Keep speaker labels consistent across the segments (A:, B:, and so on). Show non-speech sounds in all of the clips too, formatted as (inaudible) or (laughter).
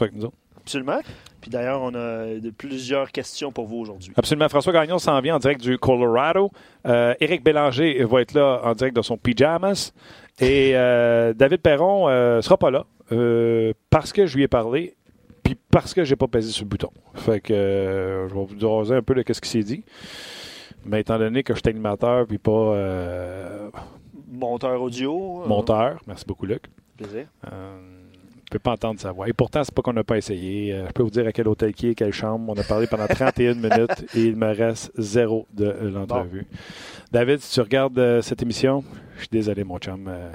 A: avec nous autres?
B: Absolument. Puis d'ailleurs, on a de- plusieurs questions pour vous aujourd'hui.
A: Absolument. François Gagnon s'en vient en direct du Colorado. Euh, Éric Bélanger va être là en direct de son pyjamas. Et euh, David Perron ne sera pas là euh, parce que je lui ai parlé puis parce que j'ai pas pesé sur le bouton. Fait que euh, je vais vous jaser un peu de ce qui s'est dit. Mais étant donné que je suis animateur puis pas euh,
B: Monteur audio. euh,
A: monteur, merci beaucoup Luc.
B: Plaisir.
A: Peux pas entendre sa voix. Et pourtant, c'est pas qu'on n'a pas essayé. Euh, je peux vous dire à quel hôtel qui est, quelle chambre. On a parlé pendant (laughs) 31 minutes et il me reste zéro de euh, l'entrevue. David, si tu regardes euh, cette émission, je suis désolé, mon chum. Euh,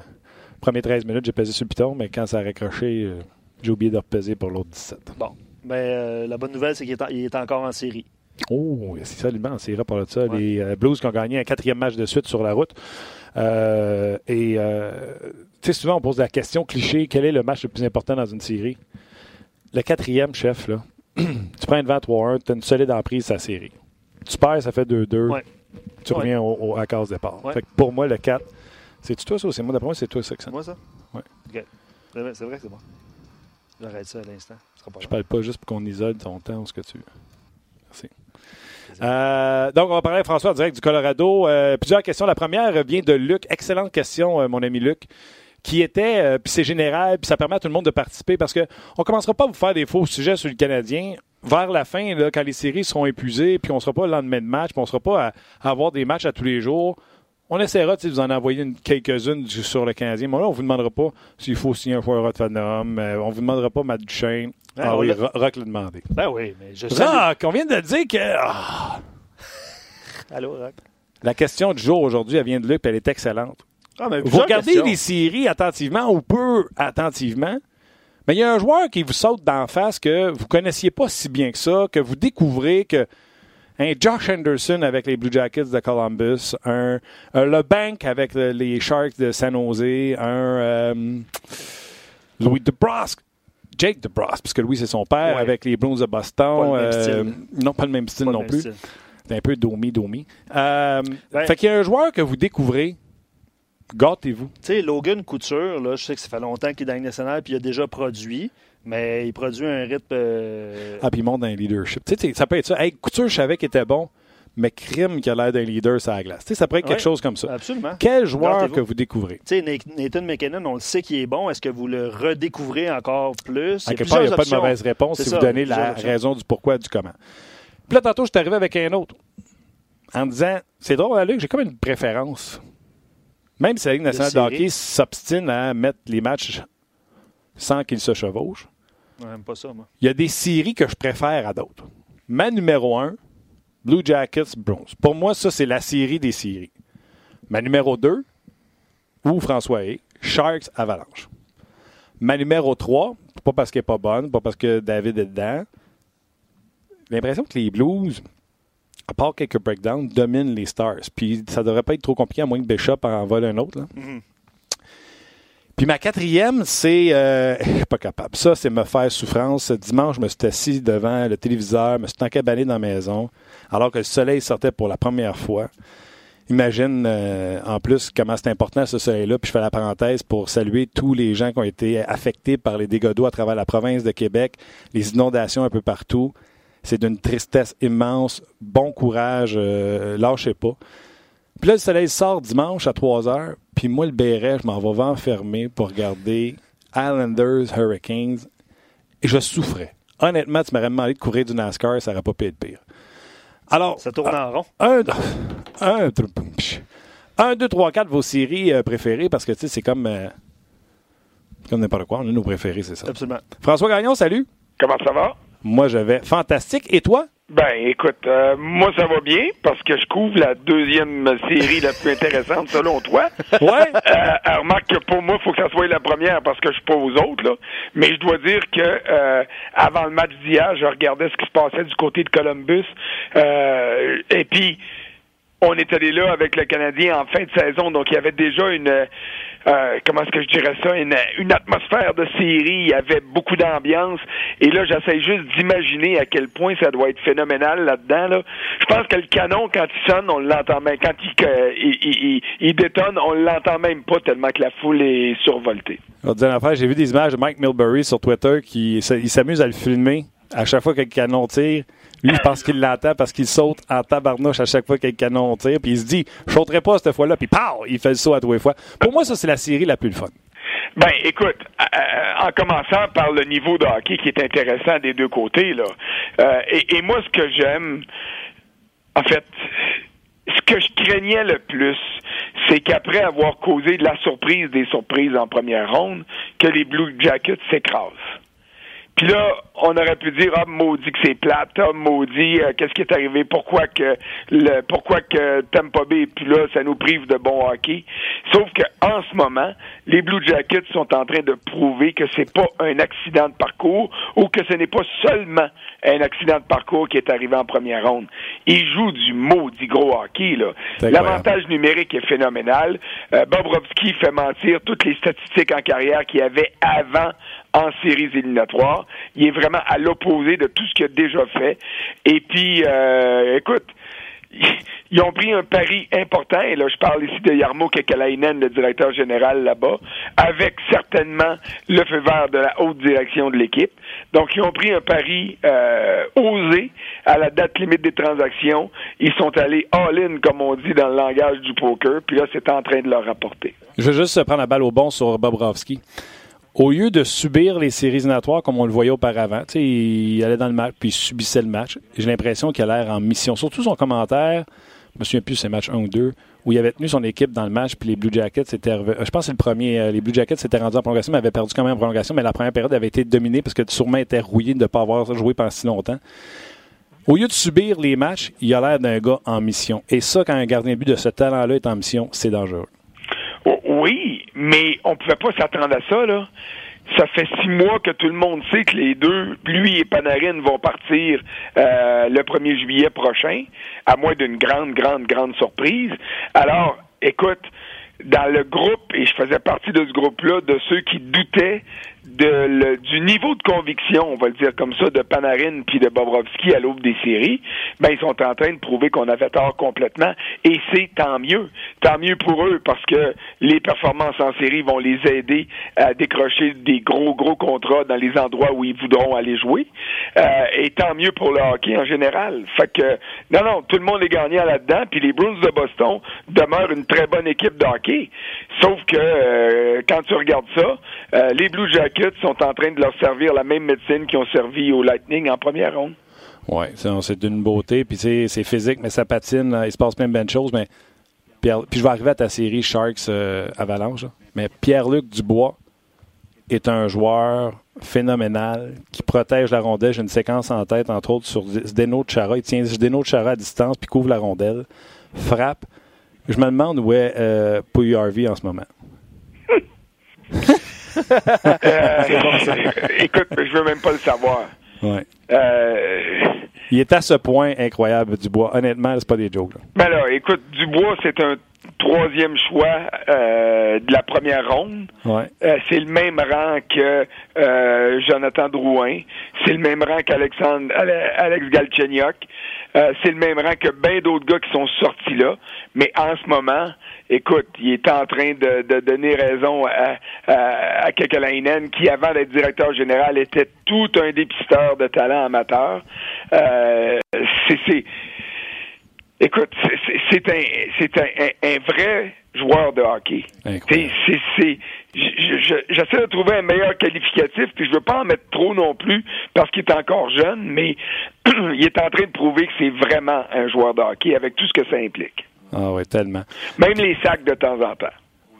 A: premier 13 minutes, j'ai pesé sur le piton, mais quand ça a raccroché, j'ai oublié de repaiser pour l'autre 17.
B: Mais euh, la bonne nouvelle, c'est qu'il est, en- il est encore en série.
A: Oh, c'est solidement en série par ça. Les Blues qui ont gagné un quatrième match de suite sur la route. Et euh, sais, souvent on pose la question cliché quel est le match le plus important dans une série? Le quatrième, chef, là, (clears throat) tu prends une 23-1, tu as une solide emprise sa série. Tu perds, ça fait 2-2.
B: Ouais.
A: Tu
B: Ouais.
A: reviens au, au- à case départ.
B: Ouais.
A: Fait que pour moi, le 4, c'est toi ça ou c'est moi? D'après moi, c'est toi ça que ça.
B: C'est moi, ça? OK. C'est vrai, que c'est moi. J'arrête ça à l'instant.
A: Je parle pas juste pour qu'on isole ton temps ou ce que tu veux. Merci. Euh, donc, on va parler à François direct du Colorado. Euh, plusieurs questions. La première vient de Luc. Excellente question, euh, mon ami Luc. Qui était, euh, puis c'est général, puis ça permet à tout le monde de participer parce que on commencera pas à vous faire des faux sujets sur le Canadien vers la fin, là, quand les séries seront épuisées, puis on sera pas le lendemain de match, puis on sera pas à, à avoir des matchs à tous les jours. On essaiera de vous en envoyer une- quelques-unes sur le Canadien. Mais là, on vous demandera pas s'il faut signer un joueur de Phantom. Euh, on vous demandera pas Matt Duchesne.
B: Ah,
A: Ah, oui, Rock l'a demandé.
B: Ben oui, mais je sais.
A: Rock, on vient de dire que. ah!
B: Allô, Rock?
A: La question du jour aujourd'hui, elle vient de Luc, puis elle est excellente.
B: Ah, mais
A: Vous
B: plusieurs
A: regardez les séries attentivement ou peu attentivement, mais il y a un joueur qui vous saute d'en face que vous connaissiez pas si bien que ça, que vous découvrez que un Josh Henderson avec les Blue Jackets de Columbus, un, un LeBanc avec le- les Sharks de San Jose, un euh, Louis DeBrusque, Jake DeBrusque, puisque Louis c'est son père,
B: Ouais.
A: avec les Blues de Boston.
B: Pas le même
A: euh, non, pas le même style
B: Pas le
A: non
B: même
A: plus. C'est un peu domi-domi. Euh,
B: Ouais.
A: Fait qu'il y a un joueur que vous découvrez, gâtez-vous.
B: Tu sais, Logan Couture, là, je sais que ça fait longtemps qu'il est dans la Ligue nationale puis il a déjà produit, mais il produit un rythme. euh,
A: Ah, puis il monte dans le leadership. Tu sais, ça peut être ça. Hey, Couture, je savais qu'il était bon, mais Crime qui a l'air d'un leader sur la glace. Tu sais, ça pourrait être quelque chose comme ça.
B: Absolument.
A: Quel joueur que vous découvrez?
B: Tu sais, Nathan McKinnon, on le sait qu'il est bon. Est-ce que vous le redécouvrez encore plus?
A: À quelque part, il n'y a pas de mauvaise réponse
B: C'est
A: si
B: ça,
A: vous donnez la
B: options.
A: raison du pourquoi du comment. Puis là, tantôt, je suis arrivé avec un autre en disant c'est drôle, Luc, j'ai comme une préférence. Même si la Ligue nationale de, hockey s'obstine à mettre les matchs sans qu'ils se chevauchent,
B: J'aime pas ça, moi.
A: il y a des séries que je préfère à d'autres. Ma numéro 1, Blue Jackets, Bronze. Pour moi, ça, c'est la série des séries. Ma numéro 2, ou François A, Sharks, Avalanche. Ma numéro 3, pas parce qu'elle n'est pas bonne, pas parce que David est dedans. J'ai l'impression que les Blues, à part quelques breakdowns, dominent les Stars. Puis ça devrait pas être trop compliqué, à moins que Bishop en vole un autre. là.
B: Mhm.
A: Puis ma quatrième, c'est. euh, je (laughs) pas capable. Ça, c'est me faire souffrance. Dimanche, je me suis assis devant le téléviseur, me suis encabané dans la maison, alors que le soleil sortait pour la première fois. Imagine euh, en plus comment c'est important ce soleil-là. Puis je fais la parenthèse pour saluer tous les gens qui ont été affectés par les dégâts d'eau à travers la province de Québec, les inondations un peu partout. C'est d'une tristesse immense. Bon courage, euh, lâchez pas. Puis là, le soleil sort dimanche à 3 heures. Puis moi, le béret, je m'en vais m'enfermer pour regarder Islanders Hurricanes. Et je souffrais. Honnêtement, tu m'aurais demandé de courir du NASCAR, ça n'aurait pas pu être pire. Alors,
B: Ça tourne en rond?
A: un, un, un, deux, trois, quatre, vos séries euh, préférées, parce que tu sais, c'est comme, euh, comme n'importe quoi. On a nos préférés, c'est ça.
B: Absolument.
A: François Gagnon, salut.
C: Comment ça va?
A: Moi, je vais fantastique. Et toi?
C: Ben, écoute, euh, moi, ça va bien parce que je couvre la deuxième série la plus intéressante selon toi. (laughs)
A: Ouais.
C: Euh, remarque que pour moi, il faut que ça soit la première parce que je suis pas aux autres, là. Mais je dois dire que euh, avant le match d'hier, je regardais ce qui se passait du côté de Columbus. Et puis, on est allé là avec le Canadien en fin de saison, donc il y avait déjà une euh, comment est-ce que je dirais ça, une, atmosphère de série, il y avait beaucoup d'ambiance, et là j'essaie juste d'imaginer à quel point ça doit être phénoménal là-dedans. Là. Je pense que le canon, quand il sonne, on l'entend même, quand il, détonne, on l'entend même pas tellement que la foule est survoltée.
A: J'ai vu des images de Mike Milbury sur Twitter qui s'amuse à le filmer à chaque fois que le canon tire. Lui, je pense qu'il l'entend parce qu'il saute en tabarnouche à chaque fois le canon tire. Puis il se dit, je sauterai pas cette fois-là. Puis pow! Il fait le saut à tous fois. Pour moi, ça, c'est la série la plus fun.
C: Ben, écoute, euh, en commençant par le niveau de hockey qui est intéressant des deux côtés, là. Euh, et, et, moi, ce que j'aime, en fait, ce que je craignais le plus, c'est qu'après avoir causé de la surprise des surprises en première ronde, que les Blue Jackets s'écrasent. Puis là, on aurait pu dire ah maudit que c'est plate, ah maudit euh, qu'est-ce qui est arrivé, pourquoi que le pourquoi que Tampa Bay puis là ça nous prive de bon hockey. Sauf que en ce moment, les Blue Jackets sont en train de prouver que c'est pas un accident de parcours ou que ce n'est pas seulement un accident de parcours qui est arrivé en première ronde. Ils jouent du maudit gros hockey là. L'avantage numérique est phénoménal. Euh, Bobrovski fait mentir toutes les statistiques en carrière qu'il y avait avant en séries éliminatoires. Il est vraiment à l'opposé de tout ce qu'il a déjà fait. Et puis, euh, écoute, (laughs) ils ont pris un pari important, et là je parle ici de Yarmo Kekalainen, le directeur général là-bas, avec certainement le feu vert de la haute direction de l'équipe. Donc ils ont pris un pari euh, osé à la date limite des transactions. Ils sont allés all-in, comme on dit dans le langage du poker, puis là c'est en train de leur rapporter.
A: Je vais juste prendre la balle au bon sur Bobrovski au lieu de subir les séries éliminatoires comme on le voyait auparavant, il allait dans le match puis il subissait le match. J'ai l'impression qu'il a l'air en mission. Surtout son commentaire, je me souviens plus c'est match 1 ou 2, où il avait tenu son équipe dans le match puis les Blue Jackets étaient je pense que c'est le premier euh, les Blue Jackets s'étaient rendus en prolongation mais avaient perdu quand même en prolongation mais la première période avait été dominée parce que sûrement était rouillé de ne pas avoir joué pendant si longtemps. Au lieu de subir les matchs, il a l'air d'un gars en mission. Et ça, quand un gardien de but de ce talent-là est en mission, c'est dangereux.
C: Oui, mais on pouvait pas s'attendre à ça, là. Ça fait six mois que tout le monde sait que les deux, lui et Panarin, vont partir euh, le 1er juillet prochain, à moins d'une grande, grande, grande surprise. Alors, écoute, dans le groupe, et je faisais partie de ce groupe-là, de ceux qui doutaient de du niveau de conviction, on va le dire comme ça, de Panarin puis de Bobrovski à l'aube des séries, ben ils sont en train de prouver qu'on avait tort complètement et c'est tant mieux. Tant mieux pour eux parce que les performances en série vont les aider à décrocher des gros gros contrats dans les endroits où ils voudront aller jouer. Euh, et tant mieux pour le hockey en général. Fait que non non, tout le monde est gagnant là-dedans puis les Bruins de Boston demeurent une très bonne équipe de hockey. Sauf que euh, quand tu regardes ça, euh, les Blue Jackets sont en train de leur servir la même médecine qu'ils ont servi au Lightning en première ronde.
A: Oui, c'est d'une beauté. Puis c'est physique, mais ça patine. Il se passe plein de bonnes choses. Mais Pierre, puis je vais arriver à ta série Sharks euh, Avalanche. Mais Pierre-Luc Dubois est un joueur phénoménal qui protège la rondelle. J'ai une séquence en tête, entre autres, sur Zdeno Chara. Il tient Zdeno Chara à distance puis couvre la rondelle. Frappe. Je me demande où est euh, Harvey en ce moment. (laughs)
C: Euh, écoute, je veux même pas le savoir.
A: Euh, il est à ce point incroyable, Dubois. Honnêtement, c'est pas des jokes.
C: Ben là, écoute, Dubois, c'est un troisième choix euh, de la première ronde. c'est le même rang que Jonathan Drouin. C'est le même rang qu'Alexandre Alex Galchenyuk. C'est le même rang que bien d'autres gars qui sont sortis là. Mais en ce moment, écoute, il est en train de, donner raison à, à, Kekalainen, qui, avant d'être directeur général, était tout un dépisteur de talent amateur. Euh, c'est, écoute, c'est un, c'est un, vrai joueur de hockey. C'est, j'essaie de trouver un meilleur qualificatif, puis je veux pas en mettre trop non plus parce qu'il est encore jeune, mais (clears throat) il est en train de prouver que c'est vraiment un joueur de hockey avec tout ce que ça implique.
A: Ah oui, tellement.
C: Même les sacs de temps en temps.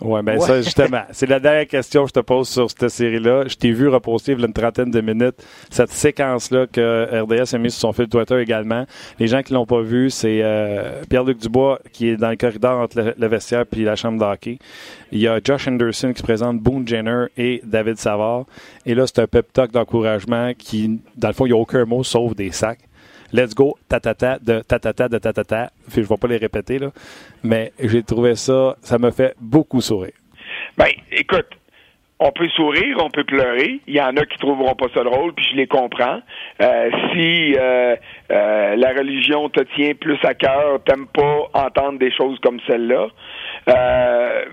A: Oui, bien ça, justement, (laughs) c'est la dernière question que je te pose sur cette série-là. Je t'ai vu reposter il y a une trentaine de minutes cette séquence-là que RDS a mis sur son fil Twitter également. Les gens qui l'ont pas vu, c'est euh, Pierre-Luc Dubois qui est dans le corridor entre le, vestiaire puis la chambre d'hockey. Il y a Josh Anderson qui présente Boone Jenner et David Savard. Et là, c'est un pep talk d'encouragement qui, dans le fond, il n'y a aucun mot sauf des sacs. Let's go, tatata, de tatata, de tatata. Je ne vais pas les répéter, là. Mais j'ai trouvé ça, ça me fait beaucoup sourire.
C: Ben, écoute, on peut sourire, on peut pleurer. Il y en a qui trouveront pas ça drôle, puis je les comprends. Euh, si euh, euh, la religion te tient plus à cœur, t'aimes pas entendre des choses comme celle-là.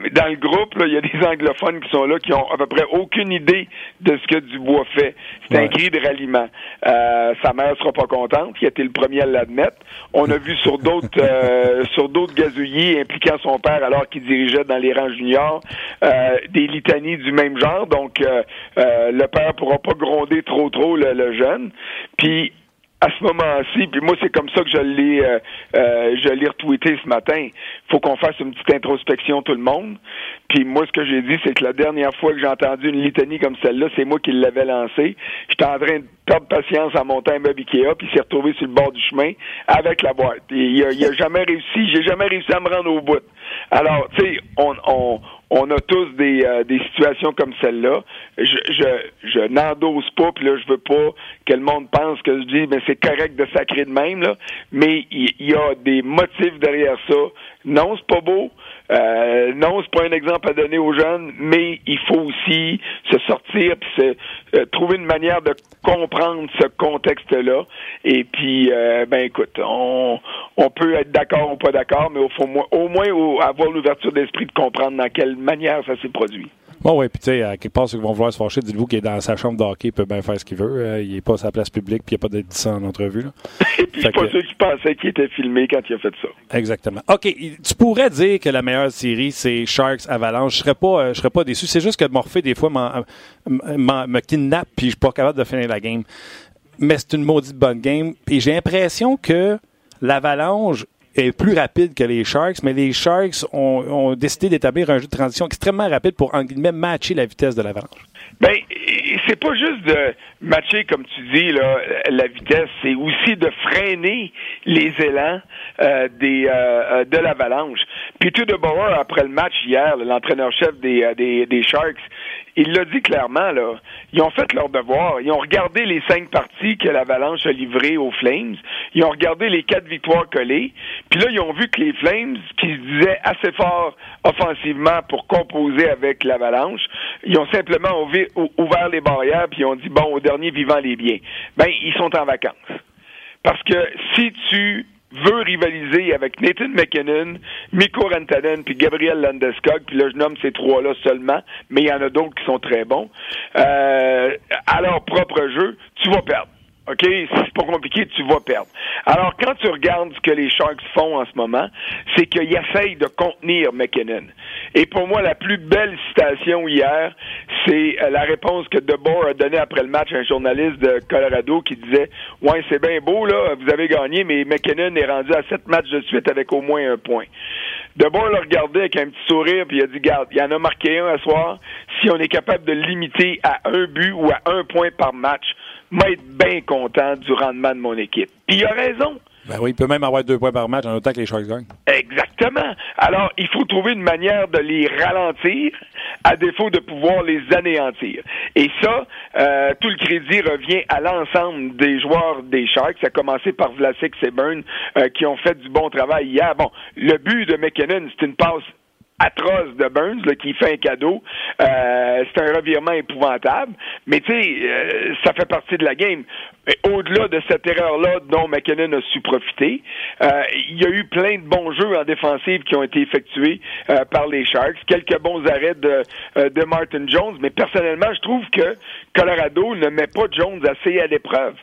C: Euh, dans le groupe, il y a des anglophones qui sont là qui ont à peu près aucune idée de ce que Dubois fait. C'est un cri de ralliement. Euh, sa mère sera pas contente, qui a été le premier à l'admettre. On a vu sur d'autres (laughs) euh, sur d'autres gazouillis impliquant son père alors qu'il dirigeait dans les rangs juniors euh, des litanies du même genre. Donc le père pourra pas gronder trop trop le, le jeune. Puis à ce moment-ci, puis moi c'est comme ça que je l'ai euh, euh, je l'ai retweeté ce matin. Faut qu'on fasse une petite introspection tout le monde. Puis moi ce que j'ai dit c'est que la dernière fois que j'ai entendu une litanie comme celle-là, c'est moi qui l'avais lancée. J'étais en train de perdre patience en montant un meuble Ikea, puis s'est retrouvé sur le bord du chemin avec la boîte. il a, il a jamais réussi, j'ai jamais réussi à me rendre au bout. Alors, tu sais, on, on on a tous des, euh, des situations comme celle-là. Je, je, je n'endosse pas, puis là, je veux pas que le monde pense que je dis, mais c'est correct de sacrer de même, là. Mais il y, a des motifs derrière ça. Non, c'est pas beau. Euh, non, c'est pas un exemple à donner aux jeunes, mais il faut aussi se sortir puis se, euh, trouver une manière de comprendre ce contexte-là. Et puis, euh, ben écoute, on, on peut être d'accord ou pas d'accord, mais au, fond, au moins avoir l'ouverture d'esprit de comprendre dans quelle manière ça s'est produit.
A: Bon, oui, puis tu sais, à quelque part, ceux qui vont vouloir se fâcher, dites-vous qu'il est dans sa chambre d'hockey, il peut bien faire ce qu'il veut. Euh, il n'est pas à sa place publique, puis il n'y a pas d'être en entrevue. Là. (laughs)
C: Et puis, pas ceux qui pensaient qu'il était filmé quand il a fait ça.
A: Exactement. OK, tu pourrais dire que la meilleure série, c'est Sharks Avalanche. Je serais pas, euh, je serais pas déçu. C'est juste que Morphée, des fois, me kidnappe, puis je suis pas capable de finir la game. Mais c'est une maudite bonne game. Et j'ai l'impression que l'Avalanche est plus rapide que les Sharks, mais les Sharks ont, décidé d'établir un jeu de transition extrêmement rapide pour, en guillemets, matcher la vitesse de l'avalanche.
C: Ben, c'est pas juste de matcher, comme tu dis, là, la vitesse, c'est aussi de freiner les élans euh, des, euh, euh, de l'avalanche. Puis tout de Bauer, après le match hier, l'entraîneur-chef des, des, des Sharks, il l'a dit clairement, là. Ils ont fait leur devoir. Ils ont regardé les cinq parties que l'Avalanche a livrées aux Flames. Ils ont regardé les quatre victoires collées. Puis là, ils ont vu que les Flames, qui se disaient assez fort offensivement pour composer avec l'Avalanche, ils ont simplement ouvert les barrières puis ils ont dit, bon, au dernier vivant les biens. Ben, ils sont en vacances. Parce que si tu veut rivaliser avec Nathan McKinnon, Mikko Rantanen puis Gabriel Landeskog, puis là je nomme ces trois-là seulement, mais il y en a d'autres qui sont très bons. Euh, à leur propre jeu, tu vas perdre. OK? C'est pas compliqué, tu vas perdre. Alors, quand tu regardes ce que les Sharks font en ce moment, c'est qu'ils essayent de contenir McKinnon. Et pour moi, la plus belle citation hier, c'est euh, la réponse que DeBoer a donnée après le match à un journaliste de Colorado qui disait Ouais, c'est bien beau, là, vous avez gagné, mais McKinnon est rendu à sept matchs de suite avec au moins un point. DeBoer le regardait avec un petit sourire, puis il a dit Garde, il y en a marqué un à soir. Si on est capable de limiter à un but ou à un point par match, m'être bien content du rendement de mon équipe. Puis il a raison.
A: Ben oui, il peut même avoir deux points par match en autant que les Sharks gagnent.
C: Exactement. Alors, il faut trouver une manière de les ralentir à défaut de pouvoir les anéantir. Et ça, euh, tout le crédit revient à l'ensemble des joueurs des Sharks. Ça a commencé par Vlasic et Burn euh, qui ont fait du bon travail hier. Bon, le but de McKinnon, c'est une passe atroce de Burns qui fait un cadeau. Euh, c'est un revirement épouvantable. Mais tu sais, euh, ça fait partie de la game. Au-delà de cette erreur-là dont McKinnon a su profiter, euh, il y a eu plein de bons jeux en défensive qui ont été effectués par les Sharks. Quelques bons arrêts de, de Martin Jones, mais personnellement, je trouve que Colorado ne met pas Jones assez à l'épreuve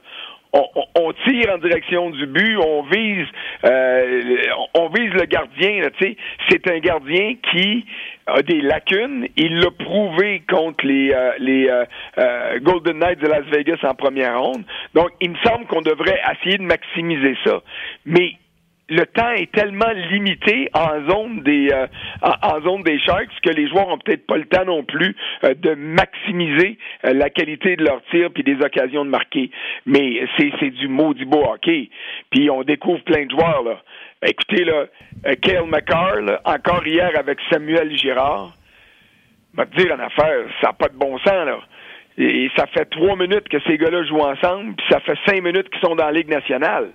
C: on, tire en direction du but, on vise, euh, on vise le gardien. Tu c'est un gardien qui a des lacunes. Il l'a prouvé contre les, euh, les euh, Golden Knights de Las Vegas en première ronde. Donc, il me semble qu'on devrait essayer de maximiser ça. Mais le temps est tellement limité en zone des euh, en, zone des Sharks que les joueurs ont peut-être pas le temps non plus euh, de maximiser euh, la qualité de leur tir puis des occasions de marquer. Mais c'est c'est du maudit beau hockey. Puis on découvre plein de joueurs là. Écoutez là, Kale McCarr, encore hier avec Samuel Girard. Va te dire en affaire, ça n'a pas de bon sens là. Et ça fait trois minutes que ces gars-là jouent ensemble, puis ça fait cinq minutes qu'ils sont dans la Ligue nationale.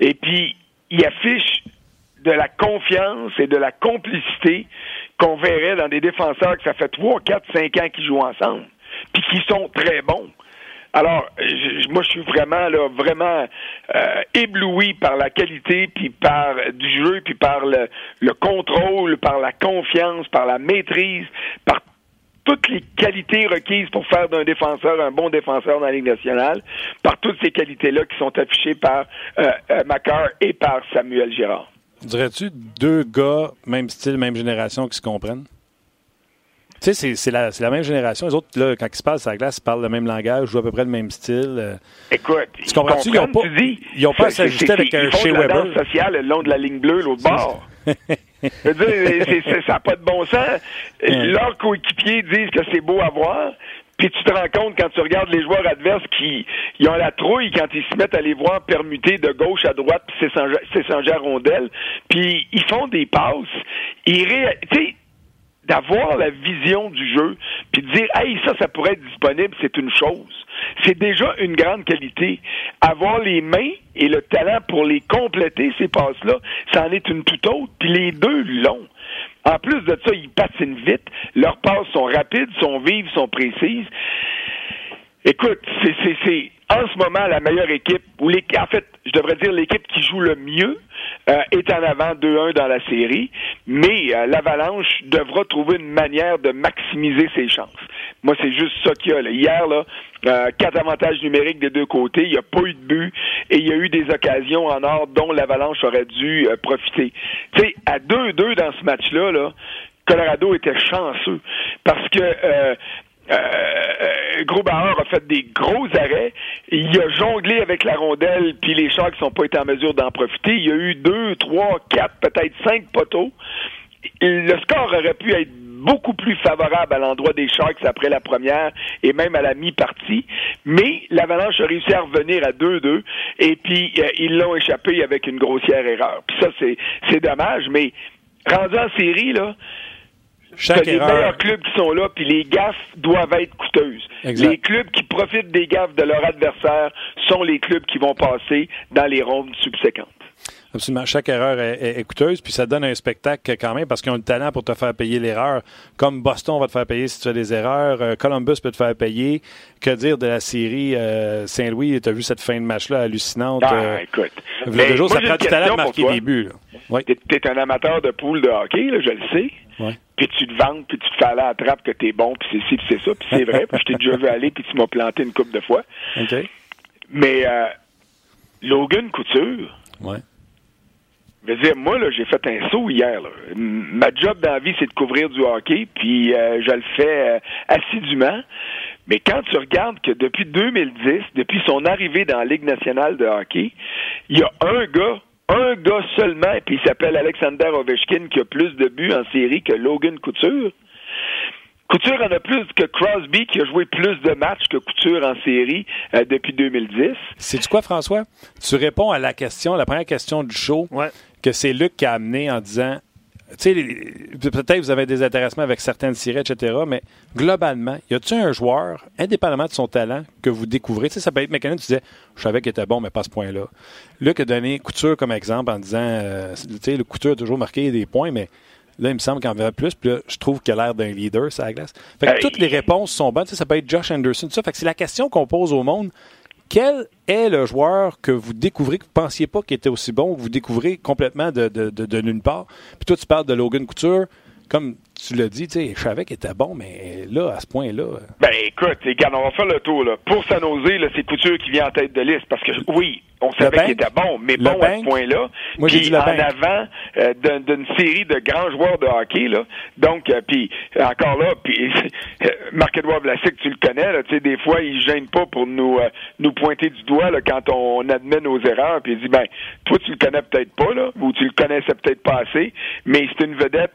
C: Et puis, il affiche de la confiance et de la complicité qu'on verrait dans des défenseurs que ça fait 3, 4, 5 ans qu'ils jouent ensemble, puis qui sont très bons. Alors, moi, je suis vraiment, là, vraiment euh, ébloui par la qualité, puis par du jeu, puis par le, le contrôle, par la confiance, par la maîtrise, par toutes les qualités requises pour faire d'un défenseur un bon défenseur dans la Ligue nationale, par toutes ces qualités-là qui sont affichées par euh, euh et par Samuel Girard.
A: Dirais-tu deux gars, même style, même génération, qui se comprennent? Tu sais, c'est la, la, même génération. Les autres, là, quand ils se passent à la glace, ils parlent le même langage, jouent à peu près le même style. Euh.
C: Écoute,
A: tu comprends-tu? Ils n'ont pas, ils ont pas à s'ajuster avec un chez Weber.
C: Ils social le long de la ligne bleue, l'autre (laughs) bord. Je veux dire, ça n'a pas de bon sens. Leurs coéquipiers disent que c'est beau à voir. Puis tu te rends compte quand tu regardes les joueurs adverses qui ils ont la trouille quand ils se mettent à les voir permuter de gauche à droite puis c'est sans à rondelle. Puis ils font des passes. Ils ré... d'avoir la vision du jeu puis de dire hey ça ça pourrait être disponible c'est une chose c'est déjà une grande qualité avoir les mains et le talent pour les compléter ces passes là ça en est une toute autre puis les deux l'ont en plus de ça, ils patinent vite. Leurs passes sont rapides, sont vives, sont précises. Écoute, c'est en ce moment la meilleure équipe, ou en fait, je devrais dire l'équipe qui joue le mieux euh, est en avant 2-1 dans la série, mais euh, l'Avalanche devra trouver une manière de maximiser ses chances. Moi, c'est juste ça qu'il y a. Hier, là, euh, quatre avantages numériques des deux côtés, il n'y a pas eu de but et il y a eu des occasions en or dont l'Avalanche aurait dû profiter. Tu sais, à 2-2 dans ce match-là, là, Colorado était chanceux parce que euh, euh, Grosbauer a fait des gros arrêts. Il a jonglé avec la rondelle, puis les Sharks n'ont pas été en mesure d'en profiter. Il y a eu deux, trois, quatre, peut-être cinq poteaux. Le score aurait pu être beaucoup plus favorable à l'endroit des Sharks après la première et même à la mi-partie. Mais l'Avalanche a réussi à revenir à 2-2 et puis euh, ils l'ont échappé avec une grossière erreur. Puis ça, c'est, c'est dommage, mais rendu en série, là,
A: chaque
C: les meilleurs clubs qui sont là, puis les gaffes doivent être coûteuses. Les clubs qui profitent des gaffes de leur adversaire sont les clubs qui vont passer dans les rondes subséquentes.
A: Absolument. Chaque erreur est, coûteuse, puis ça donne un spectacle quand même parce qu'ils ont le talent pour te faire payer l'erreur. Comme Boston va te faire payer si tu fais des erreurs, euh, Columbus peut te faire payer. Que dire de la série euh, Saint-Louis? Tu as vu cette fin de match-là hallucinante?
C: Ah, euh, écoute.
A: Mais ça prend du talent de marquer des buts.
C: Oui. Tu es, un amateur de poule de hockey, là, je le sais.
A: Ouais.
C: Puis tu te vantes, puis tu te fais aller à la trappe que t'es bon, puis c'est ci, puis c'est ça, puis c'est vrai, puis je t'ai déjà vu aller, puis tu m'as planté une coupe de fois.
A: OK.
C: Mais Logan Couture,
A: ouais.
C: Je veux dire, moi, là, j'ai fait un saut hier. Ma job dans la vie, c'est de couvrir du hockey, puis euh, je le fais euh, assidûment. Mais quand tu regardes que depuis 2010, depuis son arrivée dans la Ligue nationale de hockey, il y a un gars, un gars seulement, puis il s'appelle Alexander Ovechkin, qui a plus de buts en série que Logan Couture. Couture en a plus que Crosby, qui a joué plus de matchs que Couture en série euh, depuis 2010.
A: C'est quoi, François? Tu réponds à la question, la première question du show.
B: Ouais
A: que c'est Luc qui a amené en disant peut-être vous avez des intéressements avec certaines séries, etc., mais globalement, y a-t-il un joueur, indépendamment de son talent, que vous découvrez? Ça peut être mécanique, tu disais, je savais qu'il était bon, mais pas à ce point-là. Luc a donné Couture comme exemple en disant, euh, tu sais, le Couture a toujours marqué des points, mais là, il me semble qu'il en veut plus, puis là, je trouve qu'il a l'air d'un leader, ça, la glace. Fait que toutes les réponses sont bonnes, tu sais, ça peut être Josh Anderson, tout ça. Fait que c'est la question qu'on pose au monde quel est le joueur que vous découvrez, que vous ne pensiez pas qu'il était aussi bon, que vous découvrez complètement de, de, nulle part? Puis toi, tu parles de Logan Couture. Comme tu l'as dit, je savais qu'il était bon, mais là, à ce point-là. Euh,
C: ben écoute, regarde, on va faire le tour. Là. Pour s'annoser, c'est Couture qui vient en tête de liste. Parce que oui, on savait qu'il était bon, mais bon à ce point-là. Puis en avant euh, d'une série de grands joueurs de hockey. Là. Donc, euh, puis encore là, puis (laughs) Marc-Edouard Vlasic, tu le connais, là, des fois, il ne gêne pas pour nous nous pointer du doigt là, quand on admet nos erreurs. Puis il dit, ben, toi, tu le connais peut-être pas, là, ou tu le connaissais peut-être pas assez, mais c'est une vedette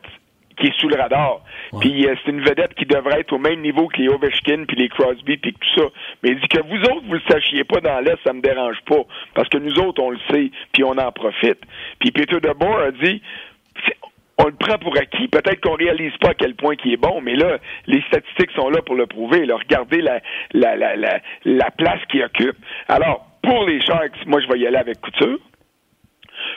C: qui est sous le radar. Puis euh, c'est une vedette qui devrait être au même niveau que les Ovechkin puis les Crosby puis tout ça. Mais il dit que vous autres vous le sachiez pas dans l'est, ça me dérange pas parce que nous autres on le sait puis on en profite. Puis Peter DeBoer a dit on le prend pour acquis. Peut-être qu'on réalise pas à quel point il est bon, mais là, les statistiques sont là pour le prouver. Là, regardez la, la, la, la, la place qu'il occupe. Alors, pour les Sharks, moi, je vais y aller avec Couture.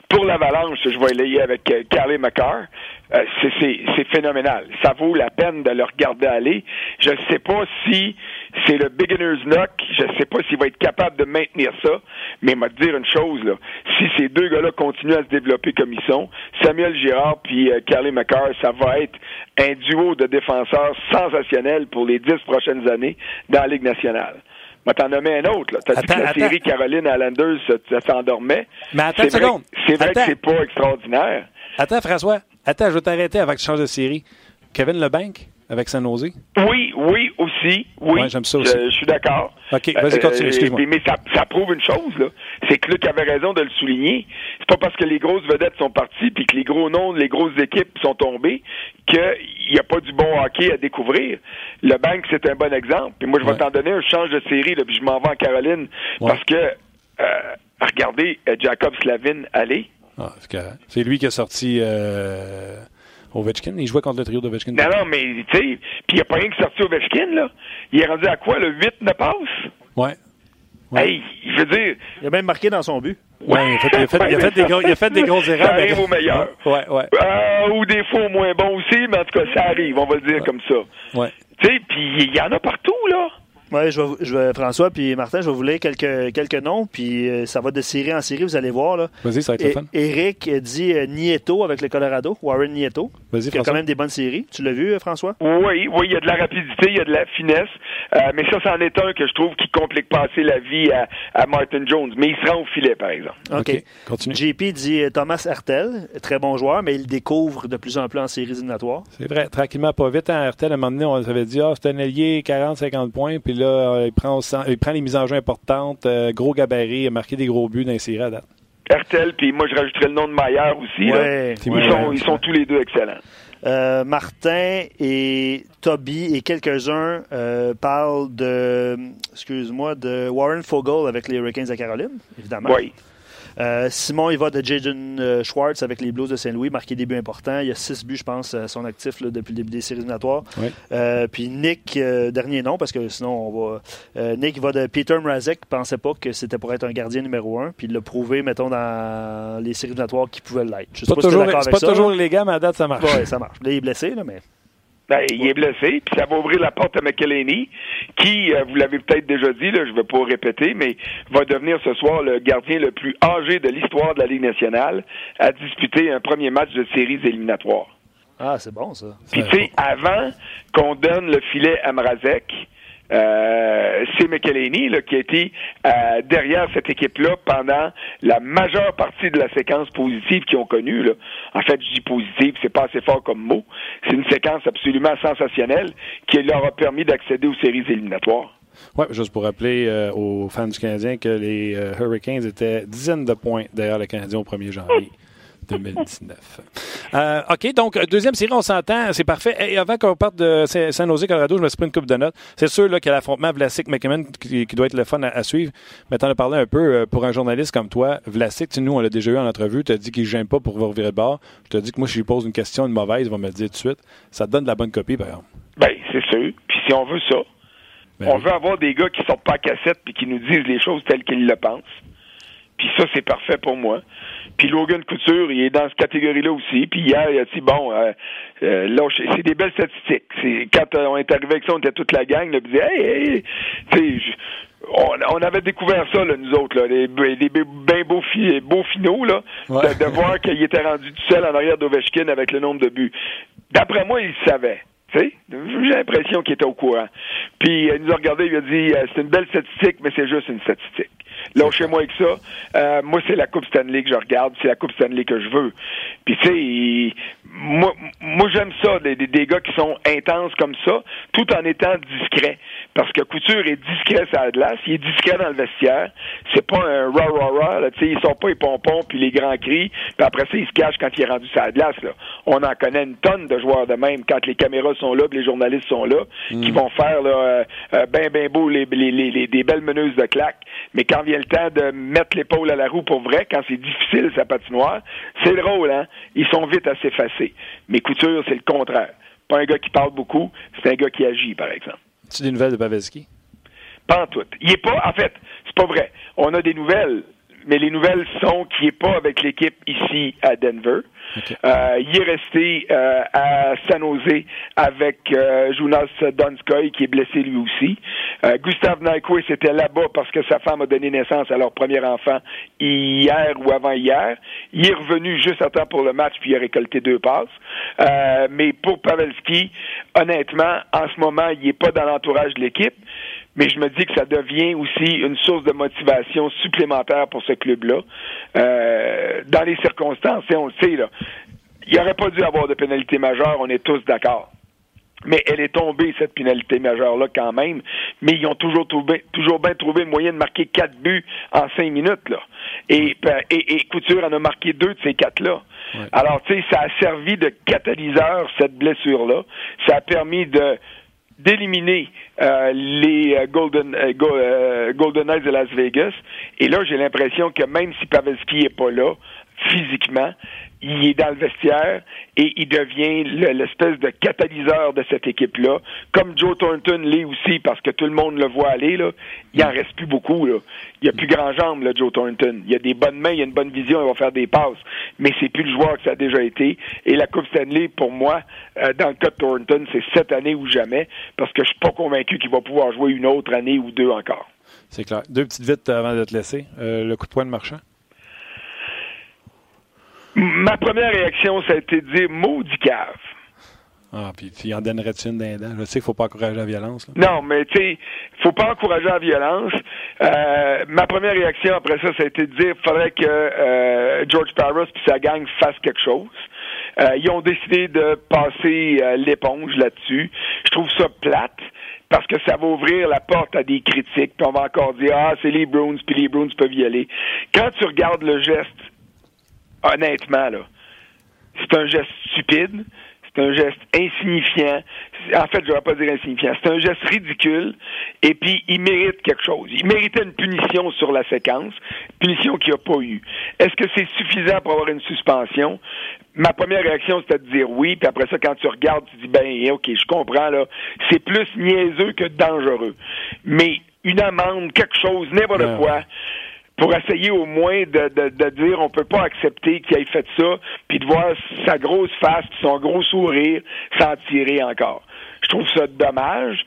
C: Pour l'Avalanche, je vais essayer avec euh, Carly McCarr. Euh, c'est phénoménal. Ça vaut la peine de le regarder aller. Je ne sais pas si c'est le beginner's knock. Je ne sais pas s'il va être capable de maintenir ça. Mais m'a dire une chose, là. Si ces deux gars-là continuent à se développer comme ils sont, Samuel Girard puis euh, Carly McCarr, ça va être un duo de défenseurs sensationnel pour les dix prochaines années dans la Ligue nationale. Moi, t'en nommé un autre. T'as dit que la série Caroline Islanders, ça s'endormait.
A: Mais attends une seconde.
C: C'est vrai que c'est pas extraordinaire.
A: Attends, François. Attends, je vais t'arrêter avec que tu changes de série. Kevin Lebanc avec San Jose?
C: Oui, oui, Oui,
A: j'aime ça aussi.
C: Je, suis d'accord.
A: OK, vas-y, continue, euh, excuse-moi.
C: mais ça, ça, prouve une chose, là. C'est que Luc avait raison de le souligner. C'est pas parce que les grosses vedettes sont parties puis que les gros noms, les grosses équipes sont tombées qu'il n'y a pas du bon hockey à découvrir. Le Bank, c'est un bon exemple. Puis moi, je vais t'en donner un change de série, là, puis je m'en vais en Caroline parce que, euh, regardez, euh, Jacob Slavin aller.
A: Ah, c'est lui qui a sorti... Euh... Ovechkin. Il jouait contre le trio d'Ovechkin.
C: Non, non, mais tu sais, puis il n'y a pas rien qui sorti Ovechkin, là. Il est rendu à quoi, le 8 ne passe?
A: Ouais.
C: ouais. Hey, je veux dire.
B: Il a même marqué dans son but.
A: Ouais, il a fait, il a fait, il a fait, des, gros, il a fait des grosses erreurs. Ça
C: arrive au meilleur.
A: Ouais, ouais.
C: Euh, ou des fois au moins bon aussi, mais en tout cas, ça arrive, on va le dire comme ça.
A: Ouais.
C: Tu sais, puis il y en a partout, là.
B: Oui, je vais, je vais, François puis Martin, je vais vous lire quelques, quelques noms, puis euh, ça va de série en série, vous allez voir. Là.
A: Vas-y, ça va être fun.
B: Eric dit euh, Nieto avec le Colorado, Warren Nieto.
A: Vas-y,
B: Il a quand même des bonnes séries. Tu l'as vu, euh, François?
C: Oui, oui, il y a de la rapidité, il y a de la finesse. mais ça, c'en est un que je trouve qui complique pas assez la vie à, à, Martin Jones. Mais il se rend au filet, par exemple.
A: OK. Continue.
B: JP dit Thomas Hertel, très bon joueur, mais il découvre de plus en plus en séries éliminatoires.
A: C'est vrai, tranquillement, pas vite. Hein, Hertel, à un moment donné, on avait dit, ah, c'est un allié, 40-50 points, puis là, il prend il prend les mises en jeu importantes, euh, gros gabarit, a marqué des gros buts dans les séries à date.
C: Hertel, puis moi je rajouterais le nom de Maillard aussi. Ils, sont, ils sont tous les deux excellents.
B: Euh, Martin et Toby et quelques-uns euh, parlent de, excuse-moi, de Warren Fogle avec les Hurricanes de Caroline, évidemment.
C: Oui.
B: Euh, Simon, il va de Jaden euh, Schwartz avec les Blues de Saint-Louis, marqué des buts importants. Il y a six buts, je pense, à son actif depuis le début des séries éliminatoires. Euh, puis Nick, dernier nom, parce que sinon, on va. Nick va de Peter Mrazek, pensait pas que c'était pour être un gardien numéro un, puis il l'a prouvé, mettons, dans les séries éliminatoires qu'il pouvait l'être.
A: C'est pas, toujours, pas toujours légal, mais à date, ça marche.
B: Oui, ça marche. Là, il est blessé, là, mais.
C: Ben, il est blessé, puis ça va ouvrir la porte à McElhaney, qui, euh, vous l'avez peut-être déjà dit, là, je ne vais pas répéter, mais va devenir ce soir le gardien le plus âgé de l'histoire de la Ligue nationale à disputer un premier match de séries éliminatoires.
B: Ah, c'est bon, ça.
C: Puis, tu sais, avant qu'on donne le filet à Mrazek, euh, c'est McElhaney là, qui a été euh, derrière cette équipe-là pendant la majeure partie de la séquence positive qu'ils ont connue. Là. En fait, je dis positive, c'est pas assez fort comme mot. C'est une séquence absolument sensationnelle qui leur a permis d'accéder aux séries éliminatoires.
A: Oui, juste pour rappeler euh, aux fans du Canadien que les Hurricanes étaient dizaines de points derrière le Canadien au 1er janvier. 2019. Euh, OK, donc, deuxième série, on s'entend, c'est parfait. Et avant qu'on parte de San Jose, Colorado, je me suis pris une coupe de notes. C'est sûr là, qu'il y a l'affrontement Vlasic-McKinnon qui, qui, doit être le fun à, suivre. Mais t'en as parlé un peu, euh, pour un journaliste comme toi, Vlasic, nous, on l'a déjà eu en entrevue, tu as dit qu'il ne gêne pas pour revirer de bord. Je te dis que moi, si je lui pose une question, une mauvaise, il va me le dire tout de suite. Ça te donne de la bonne copie, par exemple.
C: Bien, c'est sûr. Puis si on veut ça, ben on veut avoir des gars qui sortent pas à cassette puis qui nous disent les choses telles qu'ils le pensent. Puis ça, c'est parfait pour moi. Puis Logan Couture, il est dans cette catégorie-là aussi. Puis hier, il a dit, bon, euh, euh, là, c'est des belles statistiques. C'est, quand euh, on est arrivé avec ça, on était toute la gang, là, puis hey, hey, on, on, avait découvert ça, là, nous autres, là, des, des bien beaux, beaux finaux, là, de, voir qu'il était rendu tout seul en arrière d'Ovechkin avec le nombre de buts. D'après moi, il savait. J'ai l'impression qu'il était au courant. Puis il nous a regardé, il a dit c'est une belle statistique, mais c'est juste une statistique. Lâchez-moi avec ça. Euh, moi, c'est la Coupe Stanley que je regarde, c'est la Coupe Stanley que je veux. Puis tu sais, moi, moi j'aime ça, des, des, gars qui sont intenses comme ça, tout en étant discrets. Parce que Couture est discret sur la glace, il est discret dans le vestiaire. C'est pas un rah rah rah, tu sais, ils sont pas les pompons puis les grands cris, puis après ça, il se cache quand il est rendu sur la glace. Là. On en connaît une tonne de joueurs de même quand les caméras sont là, les journalistes sont là, qui mm. vont faire là, euh, euh, ben ben beau les, les, les, des belles meneuses de claques. Mais quand vient le temps de mettre l'épaule à la roue pour vrai, quand c'est difficile sa patinoire, c'est drôle, hein? Ils sont vite à s'effacer. Mais Couture, c'est le contraire. Pas un gars qui parle beaucoup, c'est un gars qui agit, par exemple.
A: Tu des nouvelles de Pavelski?
C: Pas en tout. Il est pas, en fait, c'est pas vrai. On a des nouvelles, mais les nouvelles sont qu'il n'est pas avec l'équipe ici à Denver. Euh, il est resté euh, à San Jose avec euh, Jonas Donskoy, qui est blessé lui aussi. Euh, Gustave Nyquist était là-bas parce que sa femme a donné naissance à leur premier enfant hier ou avant-hier. Il est revenu juste à temps pour le match, puis il a récolté deux passes. mais pour Pavelski, honnêtement, en ce moment, il n'est pas dans l'entourage de l'équipe mais je me dis que ça devient aussi une source de motivation supplémentaire pour ce club-là. Euh, dans les circonstances, et on le sait, là, il n'y aurait pas dû avoir de pénalité majeure, on est tous d'accord. Mais elle est tombée, cette pénalité majeure-là, quand même. Mais ils ont toujours trouvé, toujours bien trouvé le moyen de marquer quatre buts en cinq minutes, là. Et, et, et Couture en a marqué deux de ces quatre-là. Alors, tu sais, ça a servi de catalyseur, cette blessure-là. Ça a permis de, d'éliminer euh, les euh, Golden euh, Golden Knights de Las Vegas. Et là, j'ai l'impression que même si Pavelski est pas là physiquement, il est dans le vestiaire et il devient l'espèce de catalyseur de cette équipe-là. Comme Joe Thornton l'est aussi, parce que tout le monde le voit aller, là, il en reste plus beaucoup. Là. Il a plus grand jambe, là, Joe Thornton. Il a des bonnes mains, il a une bonne vision, il va faire des passes. Mais c'est plus le joueur que ça a déjà été. Et la Coupe Stanley, pour moi, euh, dans le cas de Thornton, c'est cette année ou jamais, parce que je suis pas convaincu qu'il va pouvoir jouer une autre année ou deux encore.
A: C'est clair. Deux petites vites avant de te laisser. Euh, le coup de poing de marchand?
C: Ma première réaction, ça a été de dire maudit cave.
A: Ah, puis il en donnerait-tu une d'un Je sais qu'il ne faut pas encourager la violence.
C: Non, mais tu sais, faut pas encourager la violence. Euh, ma première réaction après ça, ça a été de dire qu'il faudrait que euh, George Paris et sa gang fassent quelque chose. Euh, ils ont décidé de passer l'éponge là-dessus. Je trouve ça plate parce que ça va ouvrir la porte à des critiques. Puis on va encore dire ah c'est les Bruins puis les Bruins peuvent y aller. Quand tu regardes le geste honnêtement, là, c'est un geste stupide, c'est un geste insignifiant. En fait, je ne vais pas dire insignifiant. C'est un geste ridicule. Et puis, il mérite quelque chose. Il méritait une punition sur la séquence, punition qu'il n'a pas eu. Est-ce que c'est suffisant pour avoir une suspension? Ma première réaction, c'était de dire oui. Puis après ça, quand tu regardes, tu dis, ben, OK, je comprends, là. C'est plus niaiseux que dangereux. Mais une amende, quelque chose, n'importe ben quoi pour essayer au moins de, de, de dire on peut pas accepter qu'il ait fait ça, puis de voir sa grosse face, puis son gros sourire s'en tirer encore. Je trouve ça dommage.